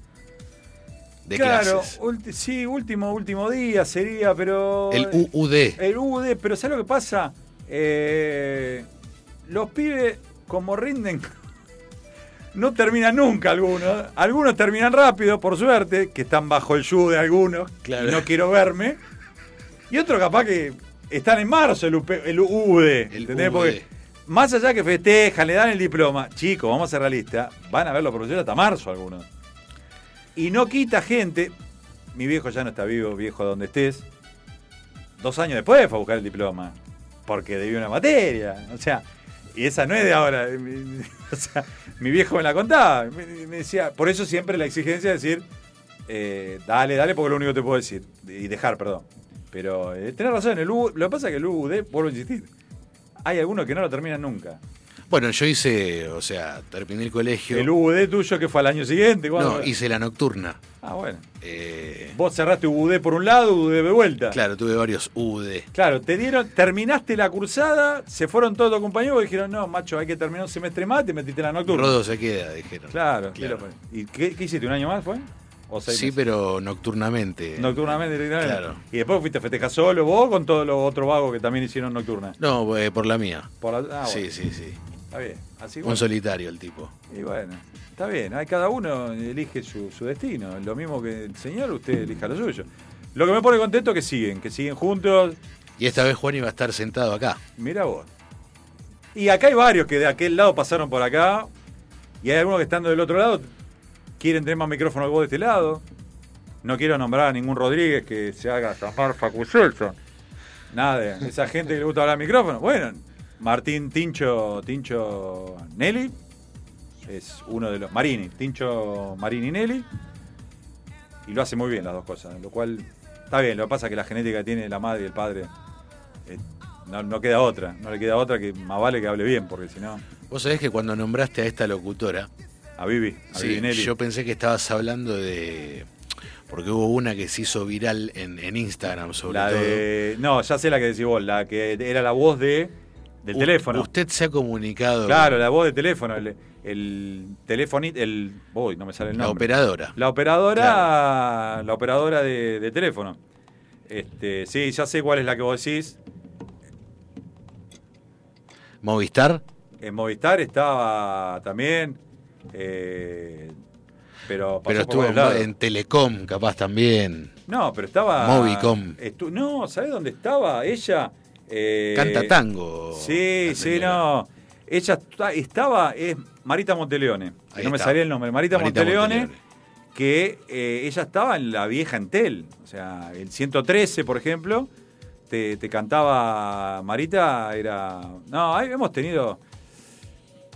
S15: de
S1: claro,
S15: clases.
S1: sí, último, último día sería, pero.
S15: El UUD.
S1: El UUD, pero ¿sabes lo que pasa? Eh, los pibes, como rinden, [laughs] no terminan nunca algunos. Algunos terminan rápido, por suerte, que están bajo el yugo de algunos,
S15: Claro.
S1: y no quiero verme. Y otros capaz que están en marzo el, UP el UUD, ¿entendés? Porque más allá que festejan, le dan el diploma, chicos, vamos a ser realistas, van a ver los profesores hasta marzo algunos. Y no quita gente, mi viejo ya no está vivo, viejo donde estés, dos años después fue a buscar el diploma, porque debió una materia, o sea, y esa no es de ahora, [laughs] o sea, mi viejo me la contaba, me, decía, por eso siempre la exigencia de decir, eh, dale, dale, porque lo único que te puedo decir, y dejar, perdón. Pero eh, tenés razón, el U- lo que pasa es que el UUD, vuelvo a insistir, hay algunos que no lo terminan nunca.
S15: Bueno, yo hice, o sea, terminé el colegio.
S1: El UUD tuyo que fue al año siguiente, ¿cuándo?
S15: No, hice la nocturna.
S1: Ah, bueno.
S15: Eh,
S1: Vos cerraste UUD por un lado, UUD de vuelta.
S15: claro, tuve varios UD.
S1: Claro, te dieron, terminaste la cursada, se fueron todos tus compañeros y dijeron, no, macho, hay que terminar un semestre más, te metiste en la nocturna.
S15: Rodo se queda, dijeron.
S1: Claro,
S15: Claro.
S1: ¿Y qué, qué hiciste? ¿Un año más fue? ¿O seis
S15: Sí,
S1: meses?
S15: pero nocturnamente.
S1: Nocturnamente, directamente.
S15: Claro.
S1: Y después fuiste a festejar solo vos con todos los otros vagos que también hicieron nocturna.
S15: No, eh, por la mía.
S1: Por la- ah,
S15: sí, sí, sí.
S1: Está bien. Así
S15: Un solitario el tipo.
S1: Y bueno, está bien. Hay, cada uno elige su, su destino. Lo mismo que el señor, usted elija lo suyo. Lo que me pone contento es que siguen, que siguen juntos.
S15: Y esta vez Juan iba a estar sentado acá.
S1: Mira vos. Y acá hay varios que de aquel lado pasaron por acá. Y hay algunos que estando del otro lado quieren tener más micrófono que vos de este lado. No quiero nombrar a ningún Rodríguez que se haga llamar Facu. Nada esa gente que le gusta hablar al micrófono. Bueno, Martín Tincho, Tincho Nelly es uno de los. Marini, Tincho Marini Nelly. Y lo hace muy bien las dos cosas. Lo cual está bien. Lo que pasa es que la genética que tiene la madre y el padre eh, no, no queda otra. No le queda otra que más vale que hable bien, porque si no.
S15: Vos sabés que cuando nombraste a esta locutora.
S1: A Vivi, a
S15: sí,
S1: Vivi Nelly.
S15: yo pensé que estabas hablando de. Porque hubo una que se hizo viral en, en Instagram, sobre
S1: La
S15: todo.
S1: de. No, ya sé la que decís vos, la que era la voz de del
S15: U-
S1: teléfono.
S15: Usted se ha comunicado.
S1: Claro, la voz de teléfono, el, el teléfono, el. No me sale el
S15: La
S1: nombre.
S15: operadora.
S1: La operadora. La operadora de, de teléfono. Este, sí, ya sé cuál es la que vos decís.
S15: Movistar.
S1: En Movistar estaba también. eh, pero pasó
S15: Pero estuvo en, Telecom, capaz también.
S1: No, pero estaba.
S15: Movicom.
S1: estu- no, ¿sabés dónde estaba? Ella. Eh,
S15: Canta tango.
S1: Sí, sí, no. Ella estaba, es Marita Monteleone, no me salía el nombre, Marita,
S15: Marita
S1: Monteleone,
S15: Monteleone.
S1: que eh, ella estaba en la vieja Entel, o sea, el 113, por ejemplo, te, te cantaba Marita, era... No, ahí hemos tenido...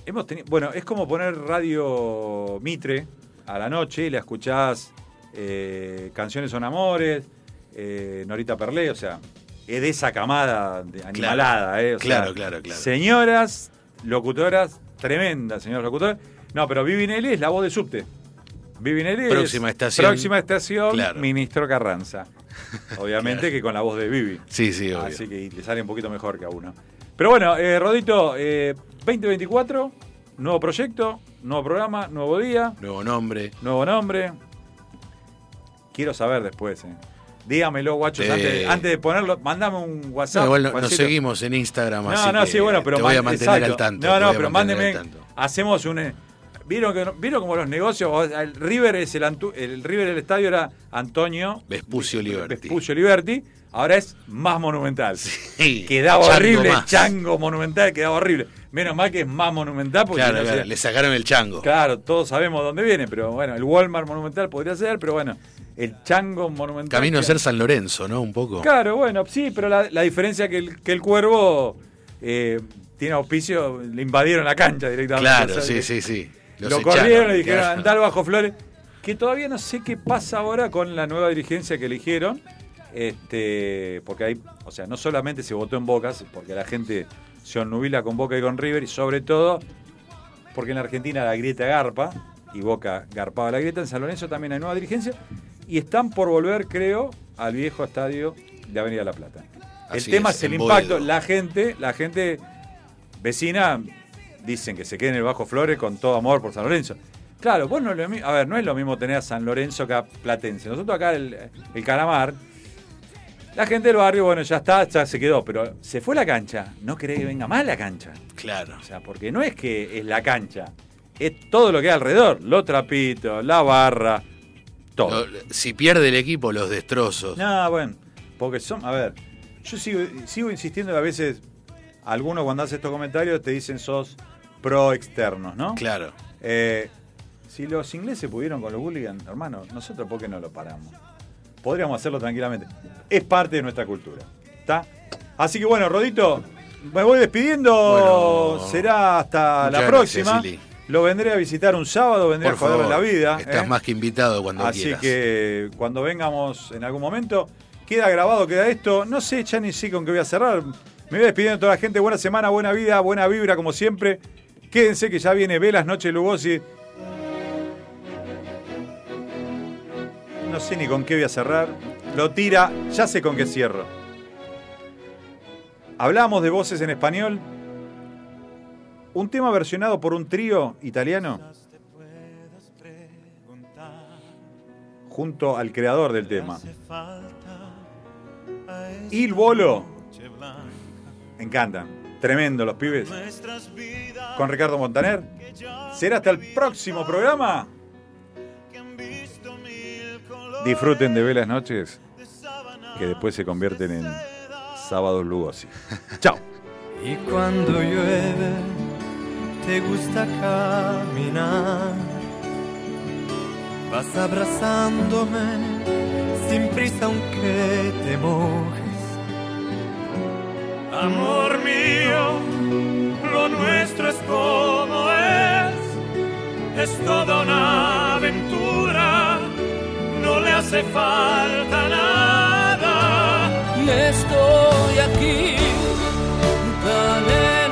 S1: Hemos tenido, bueno, es como poner radio Mitre a la noche y la escuchás eh, Canciones son amores, eh, Norita Perlé, o sea, es de esa camada de animalada, eh, o sea,
S15: Claro, claro, claro.
S1: Señoras, locutoras, tremendas señoras locutoras. No, pero Vivi Nelly es la voz de subte. Vivi Nelly es
S15: Próxima estación.
S1: Próxima estación,
S15: Claro.
S1: Ministro Carranza. [laughs] Obviamente que con la voz de Vivi.
S15: Sí, sí, obvio.
S1: Así que le sale un poquito mejor que a uno. Pero bueno, eh, Rodito, eh, 2024, nuevo proyecto, nuevo programa, nuevo día,
S15: Nuevo nombre.
S1: nuevo nombre. Quiero saber después, eh. Dígamelo, guachos,
S15: Eh.
S1: antes, antes de ponerlo, mandame un
S15: No,
S1: WhatsApp.
S15: igual no- nos seguimos en Instagram,
S1: No,
S15: así
S1: no,
S15: que
S1: sí, bueno, pero
S15: te voy a
S1: man-
S15: mantener
S1: exacto.
S15: al tanto.
S1: No, no, pero mándeme. Hacemos un. eh, ¿Vieron, que, ¿Vieron como los negocios? El River es el, el River del estadio era Antonio
S15: Vespucio Liberty.
S1: Vespucio Liberty. Ahora es más monumental.
S15: Sí,
S1: Quedaba
S15: Chango
S1: horrible,
S15: más.
S1: chango monumental, quedaba horrible. Menos mal que es más monumental porque
S15: Claro,
S1: no
S15: claro, le sacaron el chango.
S1: Claro, todos sabemos dónde viene, pero bueno, el Walmart monumental podría ser, pero bueno, el chango monumental.
S15: Camino a ser San Lorenzo, ¿no? Un poco.
S1: Claro, bueno, sí, pero la, la diferencia que el, que el cuervo eh, tiene auspicio, le invadieron la cancha directamente.
S15: Claro, sí, sí, sí. Los
S1: Lo corrieron y dijeron,
S15: claro.
S1: al bajo flores. Que todavía no sé qué pasa ahora con la nueva dirigencia que eligieron. Este, porque hay, o sea, no solamente se votó en Bocas, porque la gente se onnubila con Boca y con River, y sobre todo porque en la Argentina la grieta garpa, y Boca garpaba la grieta, en San Lorenzo también hay nueva dirigencia, y están por volver, creo, al viejo estadio de Avenida La Plata. El tema
S15: es,
S1: es, el impacto.
S15: Boedo.
S1: La gente, la gente vecina dicen que se quede en el Bajo Flores con todo amor por San Lorenzo. Claro, vos no lo a ver, no es lo mismo tener a San Lorenzo que a Platense. Nosotros acá el, el Calamar, la gente del barrio, bueno, ya está, ya se quedó, pero se fue la cancha. No querés que venga más la cancha.
S15: Claro.
S1: O sea, porque no es que es la cancha, es todo lo que hay alrededor. Los trapitos, la barra, todo.
S15: Lo- si pierde el equipo, los destrozos.
S1: No, bueno, porque son, a ver, yo sigo, sigo insistiendo que a veces algunos cuando hacen estos comentarios te dicen sos pro externos, ¿no?
S15: Claro.
S1: Eh, si los ingleses pudieron con los hooligans, hermano, nosotros ¿por qué no lo paramos? Podríamos hacerlo tranquilamente. Es parte de nuestra cultura. ¿Está? Así que bueno, Rodito, me voy despidiendo.
S15: Bueno,
S1: Será hasta la
S15: gracias,
S1: próxima.
S15: Silly.
S1: Lo vendré a visitar un sábado, vendré
S15: Por
S1: a
S15: favor,
S1: la vida.
S15: Estás
S1: ¿eh?
S15: más que invitado cuando
S1: Así
S15: quieras.
S1: que cuando vengamos en algún momento, queda grabado, queda esto. No sé, ya ni sé con qué voy a cerrar. Me voy despidiendo de toda la gente. Buena semana, buena vida, buena vibra, como siempre. Quédense que ya viene Velas Noche Lugosi. No sé ni con qué voy a cerrar. Lo tira, ya sé con qué cierro. Hablamos de voces en español. Un tema versionado por un trío italiano junto al creador del tema. Il Bolo. Encantan. Tremendo los pibes. Con Ricardo Montaner. Será hasta el próximo programa. Disfruten de velas noches que después se convierten en sábados lugosi. [laughs] Chao.
S16: Y cuando llueve, te gusta caminar. Vas abrazándome sin prisa aunque te mojes.
S14: Amor mío, lo nuestro es como es, es toda una aventura, no le hace falta nada.
S16: Estoy aquí tan